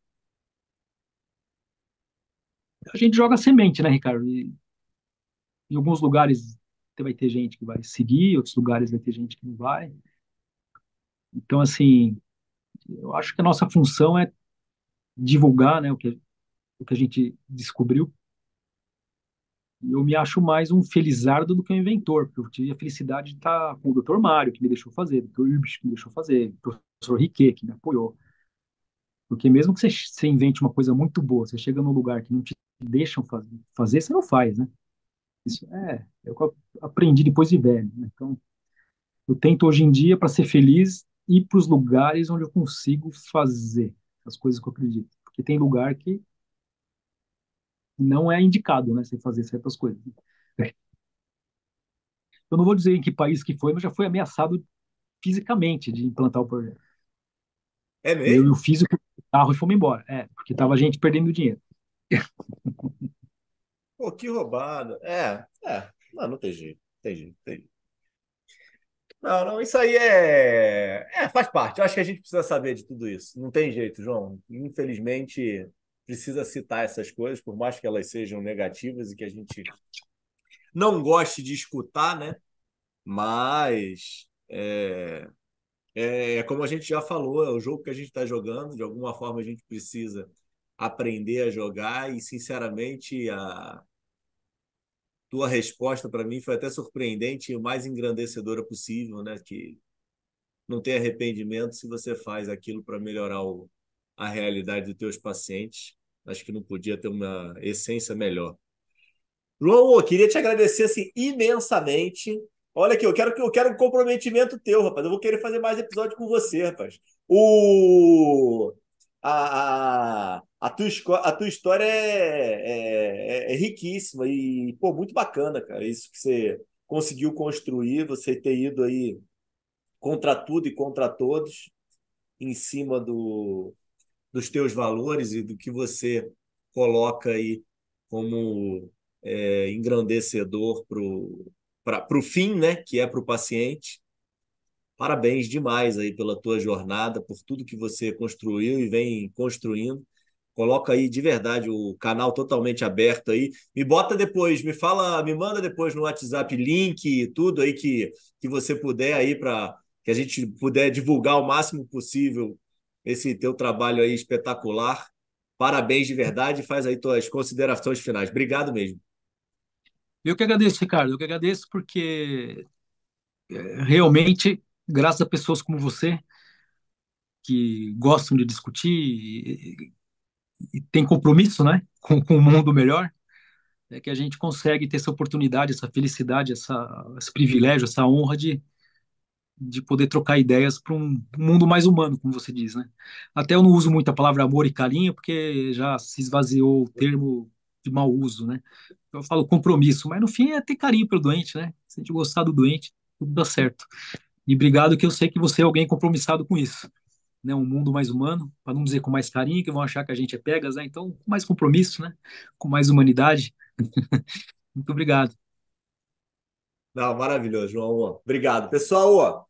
A gente joga semente, né, Ricardo? E em alguns lugares vai ter gente que vai seguir, outros lugares vai ter gente que não vai. Então, assim, eu acho que a nossa função é divulgar né, o, que, o que a gente descobriu. Eu me acho mais um felizardo do que um inventor, porque eu tive a felicidade de estar com o Dr. Mário, que me deixou fazer, o Dr. Urbis, que me deixou fazer, o professor Riquet, que me apoiou. Porque mesmo que você, você invente uma coisa muito boa, você chega num lugar que não te deixam fazer, fazer você não faz, né? Isso é, é o eu aprendi depois de velho. Né? Então, eu tento hoje em dia, para ser feliz, ir para os lugares onde eu consigo fazer as coisas que eu acredito. Porque tem lugar que não é indicado, né, você fazer certas coisas. Eu não vou dizer em que país que foi, mas já foi ameaçado fisicamente de implantar o projeto. É mesmo? Eu e o físico do carro e fomos embora. É, porque tava a gente perdendo dinheiro. Pô, que roubada. É, é. Não, não tem jeito. Tem jeito, tem jeito. Não, não, isso aí é... é. faz parte. Eu acho que a gente precisa saber de tudo isso. Não tem jeito, João. Infelizmente, precisa citar essas coisas, por mais que elas sejam negativas e que a gente não goste de escutar, né? Mas é, é, é como a gente já falou, é o jogo que a gente está jogando. De alguma forma, a gente precisa aprender a jogar e, sinceramente, a, tua resposta para mim foi até surpreendente e o mais engrandecedora possível, né? Que não tem arrependimento se você faz aquilo para melhorar o, a realidade dos teus pacientes. Acho que não podia ter uma essência melhor. João, queria te agradecer assim, imensamente. Olha aqui, eu quero que eu quero um comprometimento teu, rapaz. Eu vou querer fazer mais episódio com você, rapaz. O a, a, a, tua, a tua história é, é, é, riquíssima e, pô, muito bacana, cara. Isso que você conseguiu construir, você ter ido aí contra tudo e contra todos, em cima do, dos teus valores e do que você coloca aí como é, engrandecedor para o fim, né, que é para o paciente. Parabéns demais aí pela tua jornada, por tudo que você construiu e vem construindo. Coloca aí de verdade o canal totalmente aberto aí. Me bota depois, me fala, me manda depois no WhatsApp link e tudo aí que, que você puder aí para que a gente puder divulgar o máximo possível esse teu trabalho aí espetacular. Parabéns de verdade. Faz aí tuas considerações finais. Obrigado mesmo. Eu que agradeço, Ricardo. Eu que agradeço porque é, realmente graças a pessoas como você, que gostam de discutir tem compromisso né, com, com o mundo melhor, é que a gente consegue ter essa oportunidade, essa felicidade, essa, esse privilégio, essa honra de, de poder trocar ideias para um mundo mais humano, como você diz, né? Até eu não uso muito a palavra amor e carinho, porque já se esvaziou o termo de mau uso, né? Eu falo compromisso, mas no fim é ter carinho pelo doente, né? Se a gente gostar do doente, tudo dá certo. E obrigado que eu sei que você é alguém compromissado com isso. Né, um mundo mais humano, para não dizer com mais carinho, que vão achar que a gente é pegas, né? Então, com mais compromisso, né? Com mais humanidade. Muito obrigado. Não, maravilhoso, João. Obrigado. Pessoal, ó,